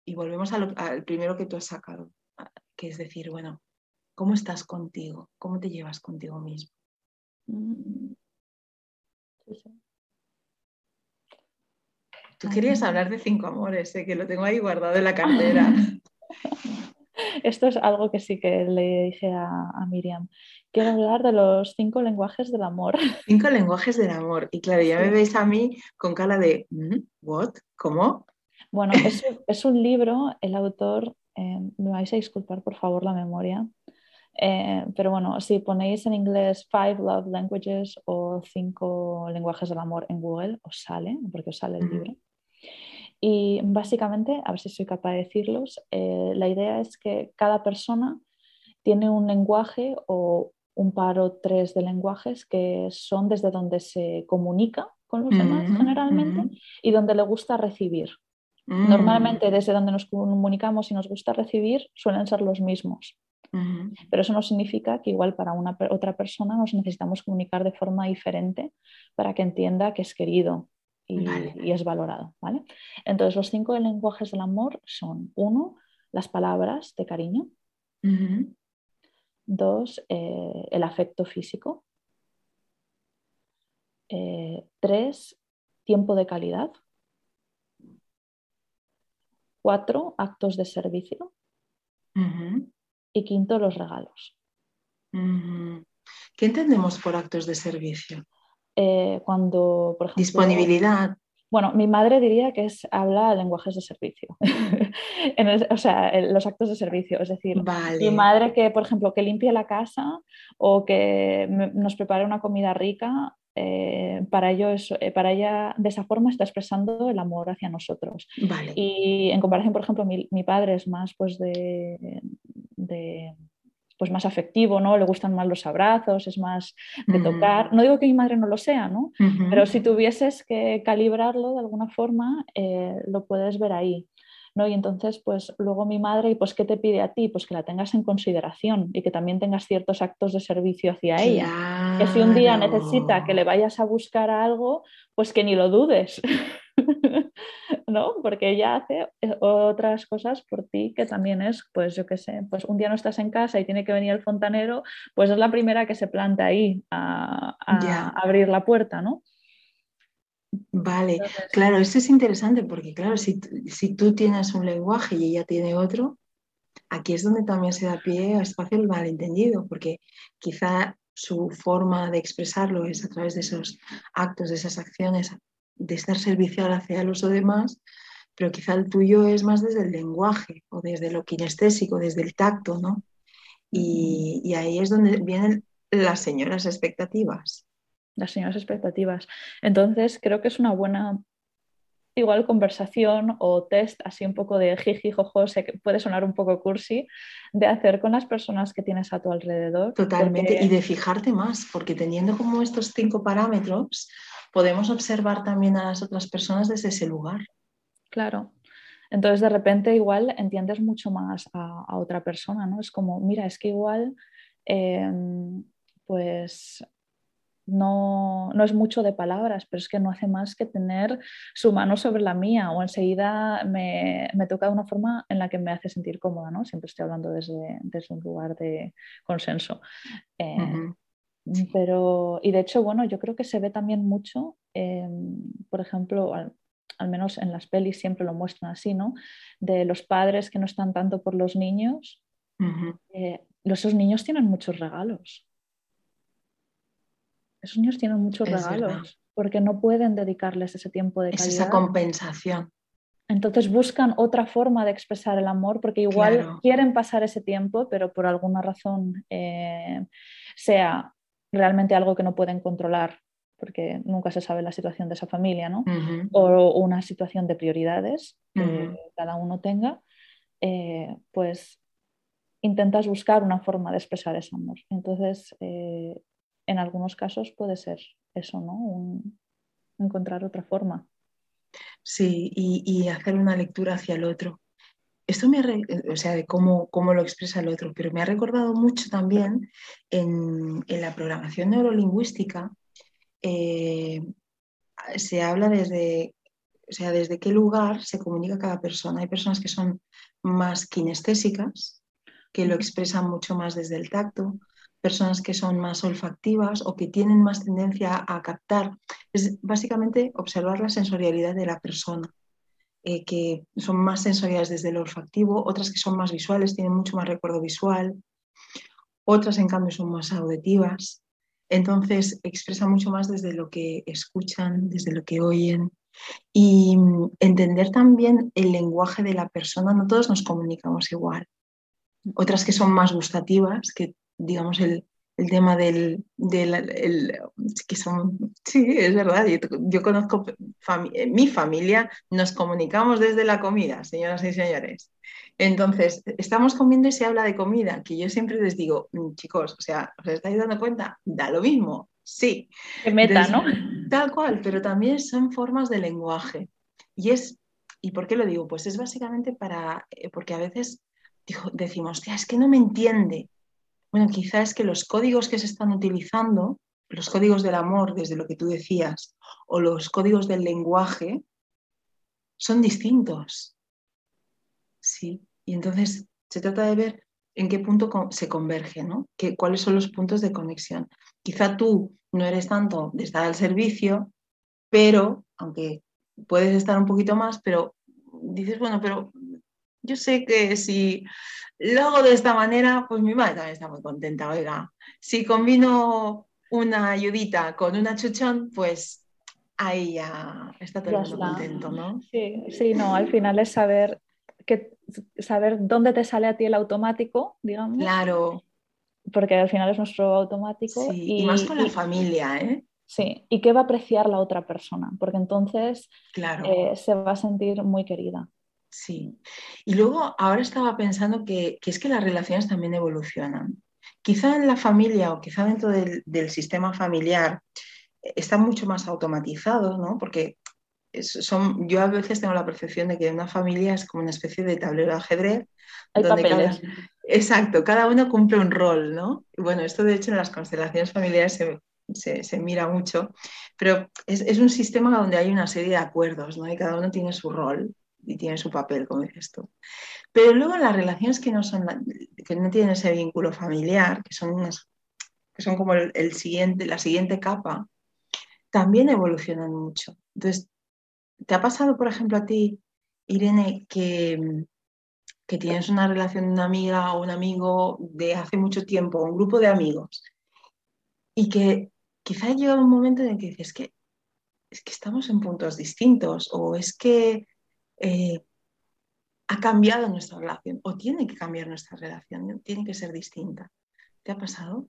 y volvemos al primero que tú has sacado, que es decir, bueno, ¿cómo estás contigo? ¿Cómo te llevas contigo mismo? Mm. Tú querías hablar de cinco amores, que lo tengo ahí guardado en la cartera. esto es algo que sí que le dije a, Miriam. Quiero hablar de los cinco lenguajes del amor. Cinco lenguajes del amor. Y claro, ya me veis a mí con cara de, mm, ¿what? ¿Cómo? Bueno, es, un libro, el autor, eh, me vais a disculpar por favor la memoria, eh, pero bueno, si ponéis en inglés Five Love Languages o Cinco Lenguajes del Amor en Google, os sale, porque os sale el libro. Y básicamente, a ver si soy capaz de decirlos, eh, la idea es que cada persona tiene un lenguaje o un par o tres de lenguajes que son desde donde se comunica con los demás generalmente y donde le gusta recibir. Mm. Normalmente desde donde nos comunicamos y nos gusta recibir suelen ser los mismos. Pero eso no significa que igual para una otra persona nos necesitamos comunicar de forma diferente para que entienda que es querido y, es valorado. ¿vale? Entonces, los cinco lenguajes del amor son, uno, las palabras de cariño. Dos, eh, el afecto físico. Eh, tres, tiempo de calidad. Cuatro, actos de servicio. Y quinto, los regalos. ¿Qué entendemos por actos de servicio? Eh, cuando, por ejemplo... Disponibilidad. Bueno, mi madre diría que es, habla lenguajes de servicio, o sea, los actos de servicio, es decir, mi madre que, por ejemplo, que limpie la casa o que nos prepare una comida rica, eh, para, ello eh, para ella de esa forma está expresando el amor hacia nosotros. Y en comparación, por ejemplo, mi, mi padre es más pues de, de pues más afectivo, ¿no? Le gustan más los abrazos, es más de tocar. No digo que mi madre no lo sea, ¿no? Pero si tuvieses que calibrarlo de alguna forma, eh, lo puedes ver ahí. ¿no? Y entonces, pues luego mi madre, ¿y pues qué te pide a ti? Pues que la tengas en consideración y que también tengas ciertos actos de servicio hacia ella. Que si un día necesita que le vayas a buscar algo, pues que ni lo dudes. ¿No? Porque ella hace eh, otras cosas por ti que también es, pues yo qué sé, pues un día no estás en casa y tiene que venir el fontanero, pues es la primera que se planta ahí a, abrir la puerta, ¿no? Vale, claro, esto es interesante porque, claro, si, si, tú tienes un lenguaje y ella tiene otro, aquí es donde también se da pie a espacio el malentendido, porque quizá su forma de expresarlo es a través de esos actos, de esas acciones de estar servicial hacia los demás, pero quizá el tuyo es más desde el lenguaje o desde lo kinestésico, desde el tacto, ¿no? Y, ahí es donde vienen las señoras expectativas. Las señoras expectativas. Entonces, creo que es una buena igual conversación o test así un poco de jiji, jojo, sé que puede sonar un poco cursi, de hacer con las personas que tienes a tu alrededor. Totalmente, y de fijarte más, porque teniendo como estos cinco parámetros, podemos observar también a las otras personas desde ese lugar. Claro. Entonces de repente igual entiendes mucho más a, otra persona, ¿no? Es como, mira, es que igual, em, pues no, no, es mucho de palabras, pero es que no hace más que tener su mano sobre la mía o enseguida me, toca de una forma en la que me hace sentir cómoda, ¿no? Siempre estoy hablando desde, desde un lugar de consenso. Eh, pero, y de hecho, bueno, yo creo que se ve también mucho, por ejemplo, al, menos en las pelis siempre lo muestran así, ¿no? De los padres que no están tanto por los niños. Eh, esos niños tienen muchos regalos. Esos niños tienen muchos regalos porque no pueden dedicarles ese tiempo de calidad. Es esa compensación. Entonces buscan otra forma de expresar el amor porque igual quieren pasar ese tiempo, pero por alguna razón, eh, sea realmente algo que no pueden controlar porque nunca se sabe la situación de esa familia, ¿no? O una situación de prioridades que cada uno tenga, eh, pues intentas buscar una forma de expresar ese amor. Entonces, eh, en algunos casos puede ser eso, ¿no? encontrar otra forma. Sí, y, hacer una lectura hacia el otro esto me, o sea, de cómo, cómo, lo expresa el otro, pero me ha recordado mucho también en, en la programación neurolingüística, eh, se habla desde, o sea, desde qué lugar se comunica cada persona. Hay personas que son más kinestésicas, que lo expresan mucho más desde el tacto, personas que son más olfactivas o que tienen más tendencia a captar. Es básicamente observar la sensorialidad de la persona eh, que son más sensoriales desde el olfactivo, otras que son más visuales, tienen mucho más recuerdo visual, otras en cambio son más auditivas. Entonces expresan mucho más desde lo que escuchan, desde lo que oyen. Y mm, entender también el lenguaje de la persona, no todos nos comunicamos igual. Otras que son más gustativas, que digamos el, el tema del, del que son, sí, es verdad, yo, conozco mi familia, nos comunicamos desde la comida, señoras y señores. Entonces, estamos comiendo y se habla de comida, que yo siempre les digo, mm, chicos, o sea, ¿os estáis dando cuenta? Da lo mismo, sí. Que meta, ¿no? Tal cual, pero también son formas de lenguaje. Y es, ¿y por qué lo digo? Pues es básicamente para, eh, porque a veces decimos, es que no me entiende, bueno, quizá es que los códigos que se están utilizando, los códigos del amor, desde lo que tú decías, o los códigos del lenguaje, son distintos. Sí, y entonces se trata de ver en qué punto se converge, ¿no? ¿Cuáles son los puntos de conexión? Quizá tú no eres tanto de estar al servicio, pero, aunque puedes estar un poquito más, pero dices, bueno, pero yo sé que si lo hago de esta manera, pues mi madre también está muy contenta. Oiga, si combino una ayudita con una chuchón, pues ahí ya está todo el mundo contento, ¿no? Sí, sí, no, al final es saber que saber dónde te sale a ti el automático, digamos. Claro. Porque al final es nuestro automático. y, más con la familia, ¿eh? Sí, y qué va a apreciar la otra persona, porque entonces claro. Eh, se va a sentir muy querida. Sí. Y luego ahora estaba pensando que, es que las relaciones también evolucionan. Quizá en la familia o quizá dentro del, sistema familiar eh, está mucho más automatizado, ¿no? Porque son, yo a veces tengo la percepción de que una familia es como una especie de tablero de ajedrez. donde exacto, cada uno cumple un rol, ¿no? Y bueno, esto de hecho en las constelaciones familiares se, mira mucho, pero es, es, un sistema donde hay una serie de acuerdos, ¿no? Y cada uno tiene su rol y tiene su papel, como dices tú. Pero luego las relaciones que no, son, que no tienen ese vínculo familiar, que son, que son como el, siguiente, la siguiente capa, también evolucionan mucho. Entonces, ¿te ha pasado, por ejemplo, a ti, Irene, que, que tienes una relación de una amiga o un amigo de hace mucho tiempo, un grupo de amigos, y que quizá ha llegado un momento en el que dices que es que estamos en puntos distintos o es que eh, ha cambiado nuestra relación o tiene que cambiar nuestra relación, tiene que ser distinta. ¿Te ha pasado?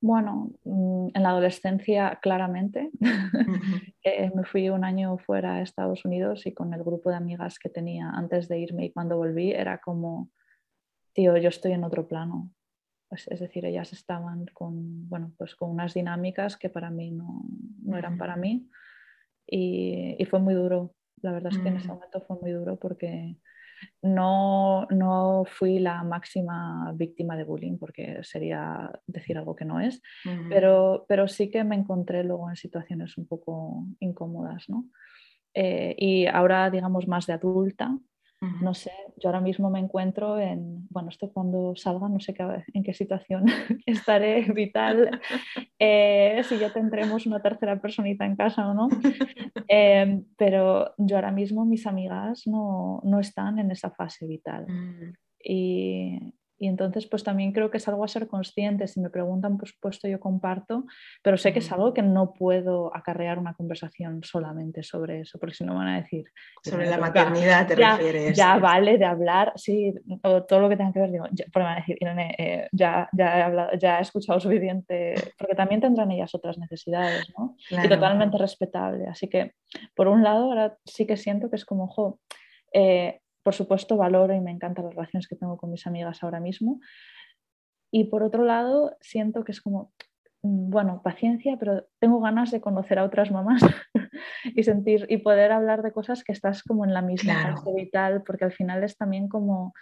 Bueno, mm, en la adolescencia claramente. Eh, me fui un año fuera a Estados Unidos y con el grupo de amigas que tenía antes de irme y cuando volví era como, tío, yo estoy en otro plano. Pues, es decir, ellas estaban con, bueno, pues con unas dinámicas que para mí no, no eran para mí y, y, fue muy duro la verdad es que en ese mm. momento fue muy duro porque no, no fui la máxima víctima de bullying, porque sería decir algo que no es, pero, pero sí que me encontré luego en situaciones un poco incómodas. ¿no? Eh, y ahora, digamos, más de adulta, no sé, yo ahora mismo me encuentro en, bueno, esto cuando salga, no sé qué, en qué situación estaré vital, eh, si ya tendremos una tercera personita en casa o no, em, pero yo ahora mismo mis amigas no, no están en esa fase vital. Mm. Y, y entonces, pues también creo que es algo a ser consciente. Si me preguntan, por supuesto, yo comparto, pero sé que es algo que no puedo acarrear una conversación solamente sobre eso, porque si no van a decir... Sobre la maternidad te refieres. Ya vale de hablar, sí, o todo lo que tenga que ver, digo, ya, porque van a decir, eh, ya, ya, he hablado, ya he escuchado suficiente, porque también tendrán ellas otras necesidades, ¿no? Y totalmente respetable. Así que, por un lado, ahora sí que siento que es como, ojo, eh, por supuesto, valoro y me encantan las relaciones que tengo con mis amigas ahora mismo. Y por otro lado, siento que es como, mm, bueno, paciencia, pero tengo ganas de conocer a otras mamás y sentir y poder hablar de cosas que estás como en la misma fase vital, porque al final es también como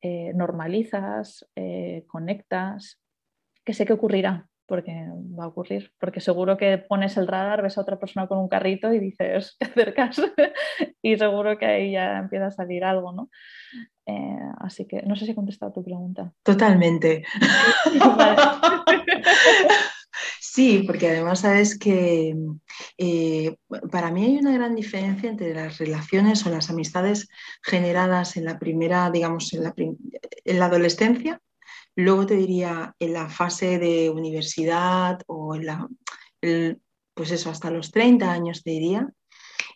eh, normalizas, eh, conectas, que sé que ocurrirá, porque va a ocurrir, porque seguro que pones el radar, ves a otra persona con un carrito y dices, te acercas y seguro que ahí ya empieza a salir algo, ¿no? Eh, así que no sé si he contestado tu pregunta. Totalmente. Sí, porque además sabes que eh, para mí hay una gran diferencia entre las relaciones o las amistades generadas en la primera, digamos, en la, en la adolescencia, luego te diría en la fase de universidad o en la, pues eso, hasta los 30 años te diría,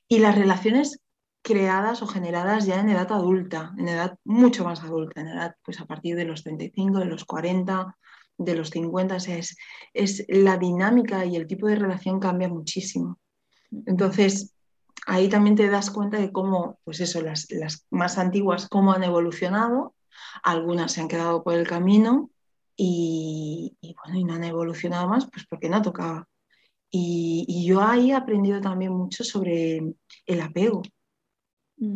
y las relaciones creadas o generadas ya en edad adulta, en edad mucho más adulta, en edad pues a partir de los 35, de los 40, de los 50, es, es la dinámica y el tipo de relación cambia muchísimo. Entonces, ahí también te das cuenta de cómo, pues eso, las, las más antiguas, cómo han evolucionado, algunas se han quedado por el camino y, bueno, y no han evolucionado más, pues porque no tocaba. Y, y, yo ahí he aprendido también mucho sobre el apego, mm.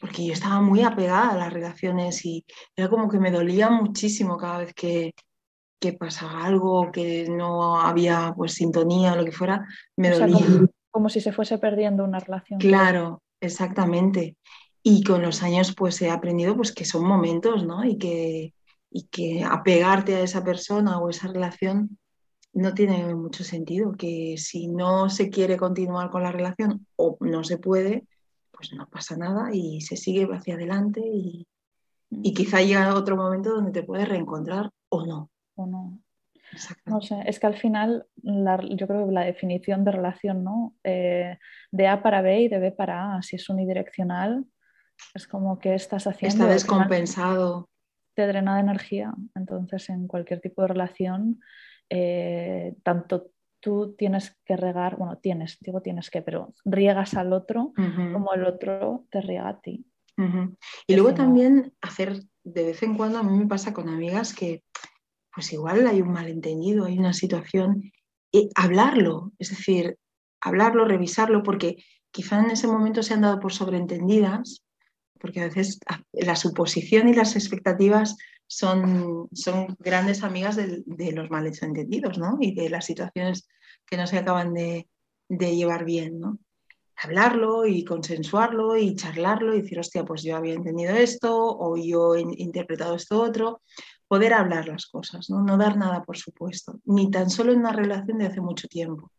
porque yo estaba muy apegada a las relaciones y era como que me dolía muchísimo cada vez que, que pasaba algo, que no había pues sintonía o lo que fuera, me dolía. Como, si se fuese perdiendo una relación. Claro, exactamente. Y con los años pues he aprendido pues que son momentos, ¿no? Y que, y que apegarte a esa persona o esa relación no tiene mucho sentido, que si no se quiere continuar con la relación o no se puede, pues no pasa nada y se sigue hacia adelante y, y mm. quizá llega otro momento donde te puedes reencontrar o no. O no. No sé, es que al final yo creo que la definición de relación, ¿no? Eh, de A para B y de B para A, si es unidireccional, es como que estás haciendo... Está descompensado. Te drena de energía. Entonces, en cualquier tipo de relación, eh, tanto tú tienes que regar, bueno, tienes, digo tienes que, pero riegas al otro como el otro te riega a ti. Y luego también hacer, de vez en cuando, a mí me pasa con amigas que pues igual hay un malentendido, hay una situación, y hablarlo, es decir, hablarlo, revisarlo, porque quizá en ese momento se han dado por sobreentendidas, porque a veces la suposición y las expectativas son, son grandes amigas de, los males entendidos, ¿no? Y de las situaciones que no se acaban de, llevar bien, ¿no? Hablarlo y consensuarlo y charlarlo y decir, hostia, pues yo había entendido esto o yo he interpretado esto otro. Poder hablar las cosas, ¿no? No dar nada por supuesto, ni tan solo en una relación de hace mucho tiempo,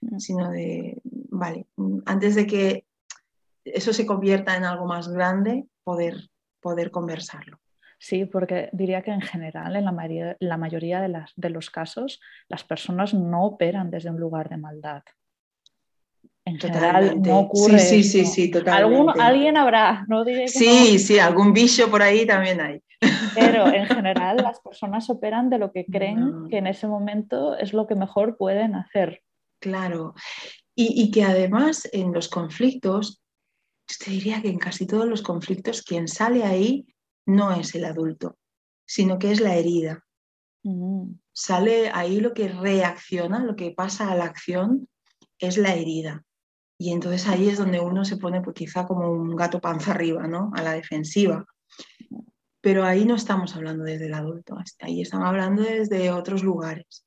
mm. sino de, vale, antes de que eso se convierta en algo más grande, poder, poder conversarlo. Sí, porque diría que en general, en la mayoría, de, las, de, los casos, las personas no operan desde un lugar de maldad. En general no ocurre. Sí, sí, sí, sí, totalmente. alguien habrá, no Sí, sí, algún bicho por ahí también hay. Pero en general las personas operan de lo que creen que en ese momento es lo que mejor pueden hacer. Claro. Y, y que además en los conflictos, yo te diría que en casi todos los conflictos quien sale ahí no es el adulto, sino que es la herida. Mm. Sale ahí lo que reacciona, lo que pasa a la acción, es la herida. Y entonces ahí es donde uno se pone pues, quizá como un gato panza arriba, ¿no? A la defensiva. Pero ahí no estamos hablando desde el adulto, ahí estamos hablando desde otros lugares.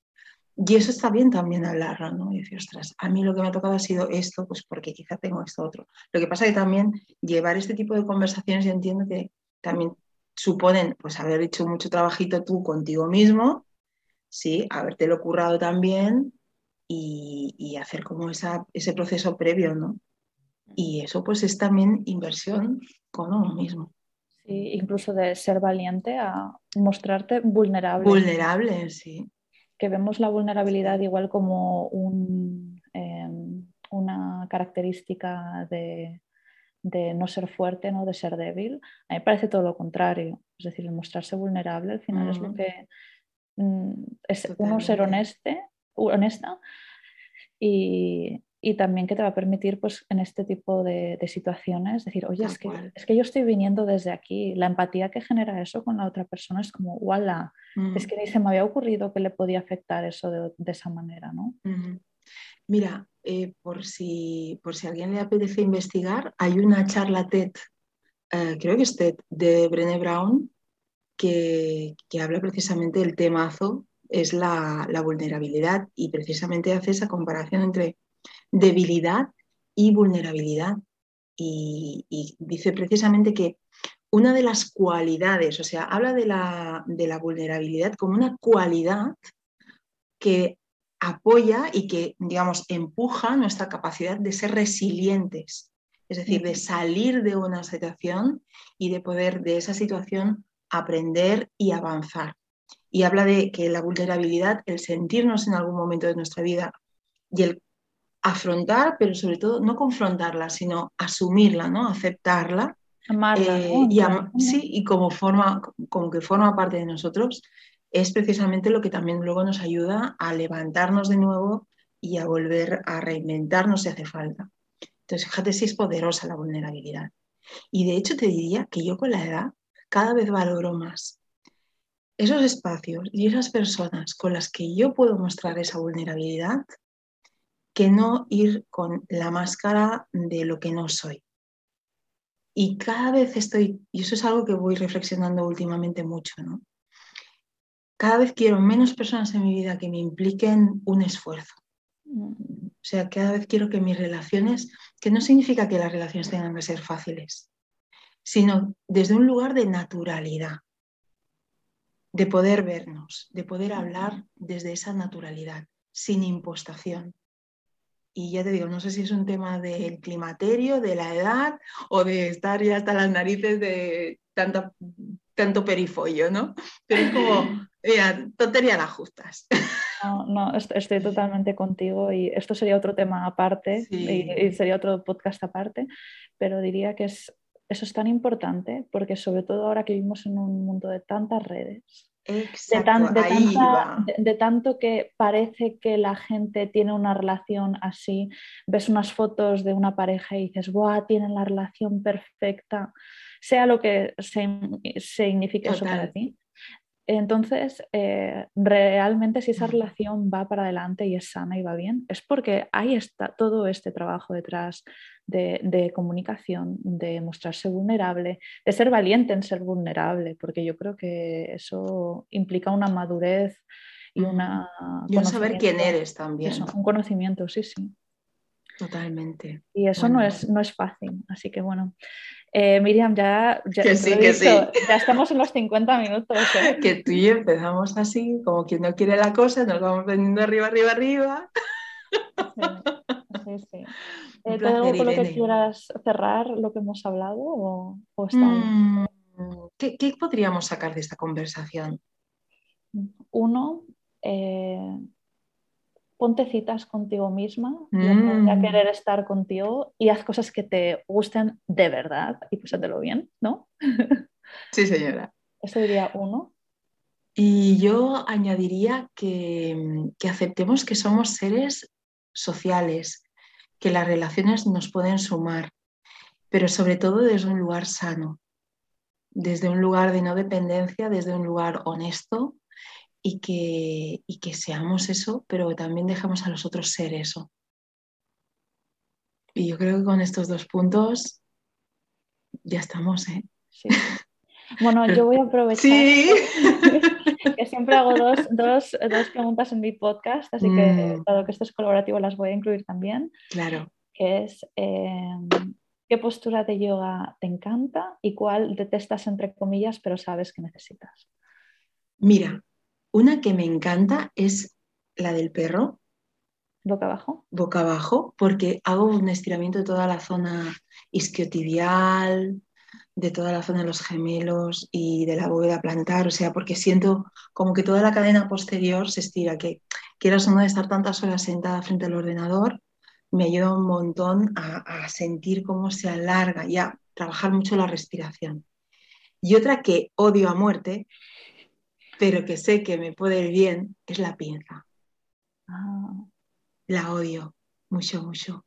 Y eso está bien también hablarlo, ¿no? Y decir, ostras, a mí lo que me ha tocado ha sido esto, pues porque quizá tengo esto otro. Lo que pasa es que también llevar este tipo de conversaciones, yo entiendo que también suponen pues haber hecho mucho trabajito tú contigo mismo, sí, habértelo currado también y, hacer como esa, ese proceso previo, ¿no? Y eso pues es también inversión con uno mismo. Sí, incluso de ser valiente a mostrarte vulnerable. Vulnerable, sí. Que vemos la vulnerabilidad igual como un, em, una característica de, de no ser fuerte, ¿no? de ser débil. A mí me parece todo lo contrario. Es decir, el mostrarse vulnerable al final es lo mm. que mm, es uno ser honeste, honesta y, también que te va a permitir pues, en este tipo de, situaciones decir, oye, es que, es que yo estoy viniendo desde aquí. La empatía que genera eso con la otra persona es como, ¡wala! Es mm. que ni se me había ocurrido que le podía afectar eso de, esa manera, ¿no? Mira, eh, por, si, por si a alguien le apetece investigar, hay una charla TED, eh, creo que es TED, de Brené Brown, que, habla precisamente del temazo, es la, vulnerabilidad y precisamente hace esa comparación entre debilidad y vulnerabilidad. Y, dice precisamente que una de las cualidades, o sea, habla de la, de la vulnerabilidad como una cualidad que apoya y que, digamos, empuja nuestra capacidad de ser resilientes, es decir, de salir de una situación y de poder de esa situación aprender y avanzar. Y habla de que la vulnerabilidad, el sentirnos en algún momento de nuestra vida y el afrontar, pero sobre todo no confrontarla, sino asumirla, ¿no? aceptarla. Eh, y sí, y como, forma, como que forma parte de nosotros, es precisamente lo que también luego nos ayuda a levantarnos de nuevo y a volver a reinventarnos si hace falta. Entonces, fíjate si es poderosa la vulnerabilidad. Y de hecho te diría que yo con la edad cada vez valoro más esos espacios y esas personas con las que yo puedo mostrar esa vulnerabilidad que no ir con la máscara de lo que no soy. Y cada vez estoy, y eso es algo que voy reflexionando últimamente mucho, ¿no? Cada vez quiero menos personas en mi vida que me impliquen un esfuerzo. O sea, cada vez quiero que mis relaciones, que no significa que las relaciones tengan que ser fáciles, sino desde un lugar de naturalidad, de poder vernos, de poder hablar desde esa naturalidad, sin impostación. Y ya te digo, no sé si es un tema del climaterio, de la edad o de estar ya hasta las narices de tanto, tanto perifollo, ¿no? Pero es como, mira, tontería las justas. No, no, estoy totalmente contigo y esto sería otro tema aparte y, sería otro podcast aparte, pero diría que es, eso es tan importante porque sobre todo ahora que vivimos en un mundo de tantas redes, de, tanto que parece que la gente tiene una relación así, ves unas fotos de una pareja y dices, ¡guau! Tienen la relación perfecta, sea lo que signifique eso para ti. Entonces, eh, realmente si esa relación va para adelante y es sana y va bien, es porque ahí está todo este trabajo detrás de, comunicación, de mostrarse vulnerable, de ser valiente en ser vulnerable, porque yo creo que eso implica una madurez y una... Y un saber quién eres también. un conocimiento, sí, sí. Totalmente. Y eso no, es, no es fácil. Así que bueno, eh, Miriam, ya, ya, ya, estamos en los 50 minutos. ¿eh? Que tú y yo empezamos así, como quien no quiere la cosa, nos vamos vendiendo arriba, arriba, arriba. Sí, sí. Eh, algo con lo que quieras cerrar lo que hemos hablado? O, mm, ¿qué, ¿qué, podríamos sacar de esta conversación? Uno, eh, ponte citas contigo misma, mm. a querer estar contigo y haz cosas que te gusten de verdad y pásatelo bien, ¿no? Sí, señora. Eso diría uno. Y yo añadiría que, que aceptemos que somos seres sociales, que las relaciones nos pueden sumar, pero sobre todo desde un lugar sano, desde un lugar de no dependencia, desde un lugar honesto y que, que seamos eso, pero también dejamos a los otros ser eso. Y yo creo que con estos dos puntos ya estamos, ¿eh? Bueno, yo voy a aprovechar que siempre hago dos, preguntas en mi podcast, así que mm. dado que esto es colaborativo las voy a incluir también. Claro. Que es em, qué postura de yoga te encanta y cuál detestas entre comillas, pero sabes que necesitas. Mira, una que me encanta es la del perro. Boca abajo. Boca abajo, porque hago un estiramiento de toda la zona isquiotibial, de toda la zona de los gemelos y de la bóveda plantar, o sea, porque siento como que toda la cadena posterior se estira, que quieras o no de estar tantas horas sentada frente al ordenador, me ayuda un montón a, a sentir cómo se alarga y a trabajar mucho la respiración. Y otra que odio a muerte pero que sé que me puede ir bien, es la pinza. Ah. La odio mucho, mucho.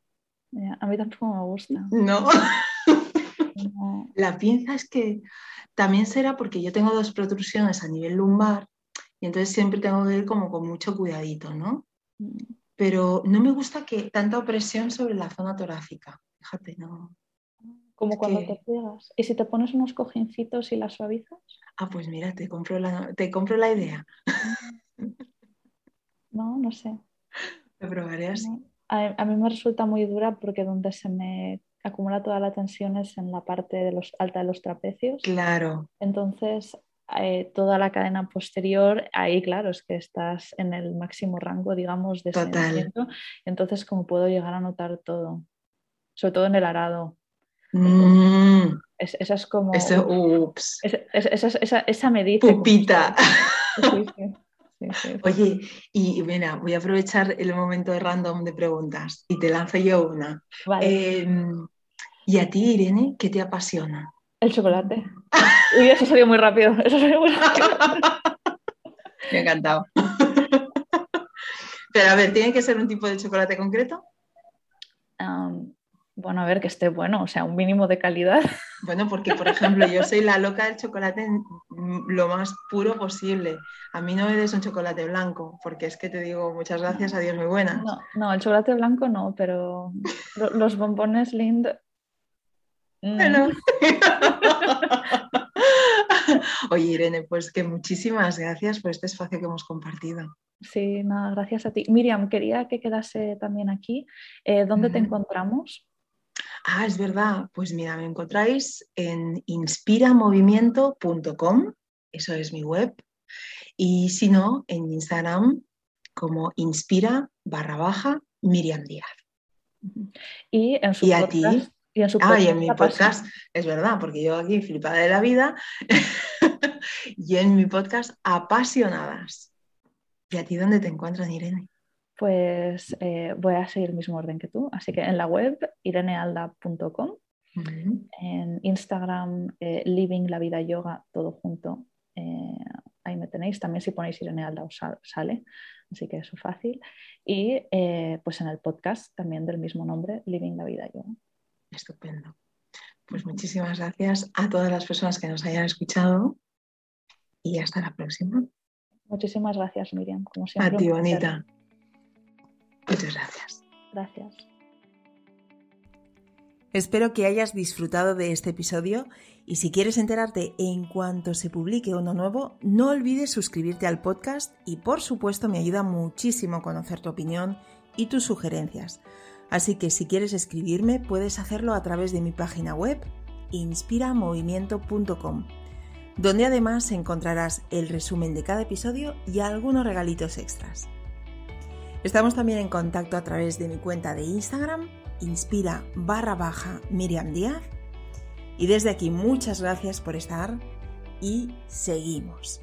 a mí tampoco me gusta. No. La pinza es que también será porque yo tengo dos protrusiones a nivel lumbar y entonces siempre tengo que ir como con mucho cuidadito, ¿no? Mm. Pero no me gusta que tanta opresión sobre la zona torácica. Fíjate, no. Como cuando te pegas. ¿Y si te pones unos cojincitos y las suavizas? Ah, pues mira, te compro la, te compro la idea. No, no sé. Lo probaré así. A, mí me resulta muy dura porque donde se me acumula toda la tensión es en la parte de los, alta de los trapecios. Claro. Entonces, eh, toda la cadena posterior, ahí claro, es que estás en el máximo rango, digamos, de sentimiento. Entonces, como puedo llegar a notar todo, sobre todo en el arado. Mm. esa es como... Ese, ups. Esa, esa, me dice... Pupita. Oye, y mira, voy a aprovechar el momento de random de preguntas y te lanzo yo una. Em, ¿Y a ti, Irene, qué te apasiona? El chocolate. Uy, eso salió muy rápido. Eso salió muy rápido. Me ha encantado. Pero a ver, ¿tiene que ser un tipo de chocolate concreto? Bueno, a ver, que esté bueno, o sea, un mínimo de calidad. Bueno, porque por ejemplo, yo soy la loca del chocolate lo más puro posible. A mí no me des un chocolate blanco, porque es que te digo muchas gracias, adiós, muy buenas. No, no el chocolate blanco no, pero los bombones Lind. Mm. Bueno. Oye, Irene, pues que muchísimas gracias por este espacio que hemos compartido. Sí, nada, gracias a ti. Miriam, quería que quedase también aquí. Eh, ¿Dónde te encontramos? Ah, es verdad. Pues mira, me encontráis en inspiramovimiento.com, eso es mi web. Y si no, en Instagram como inspira barra baja Miriam Díaz. Y en su a ti. Y en, su ah, y en mi podcast, es verdad, porque yo aquí flipada de la vida. y en mi podcast, apasionadas. ¿Y a ti dónde te encuentras, Irene? Pues eh, voy a seguir el mismo orden que tú. Así que en la web irenealda.com, en Instagram eh, Living la Vida Yoga, todo junto. Eh, ahí me tenéis. También si ponéis Irenealda os sale. Así que eso es fácil. Y pues en el podcast también del mismo nombre, Living la Vida Yoga. Estupendo. Pues muchísimas gracias a todas las personas que nos hayan escuchado y hasta la próxima. Muchísimas gracias, Miriam. Como siempre. A ti, bonita. Muchas gracias. Gracias. Espero que hayas disfrutado de este episodio y si quieres enterarte en cuanto se publique uno nuevo, no olvides suscribirte al podcast y por supuesto me ayuda muchísimo conocer tu opinión y tus sugerencias. Así que si quieres escribirme puedes hacerlo a través de mi página web inspiramovimiento.com, donde además encontrarás el resumen de cada episodio y algunos regalitos extras. Estamos también en contacto a través de mi cuenta de Instagram, inspira barra baja Miriam Díaz. Y desde aquí muchas gracias por estar y seguimos.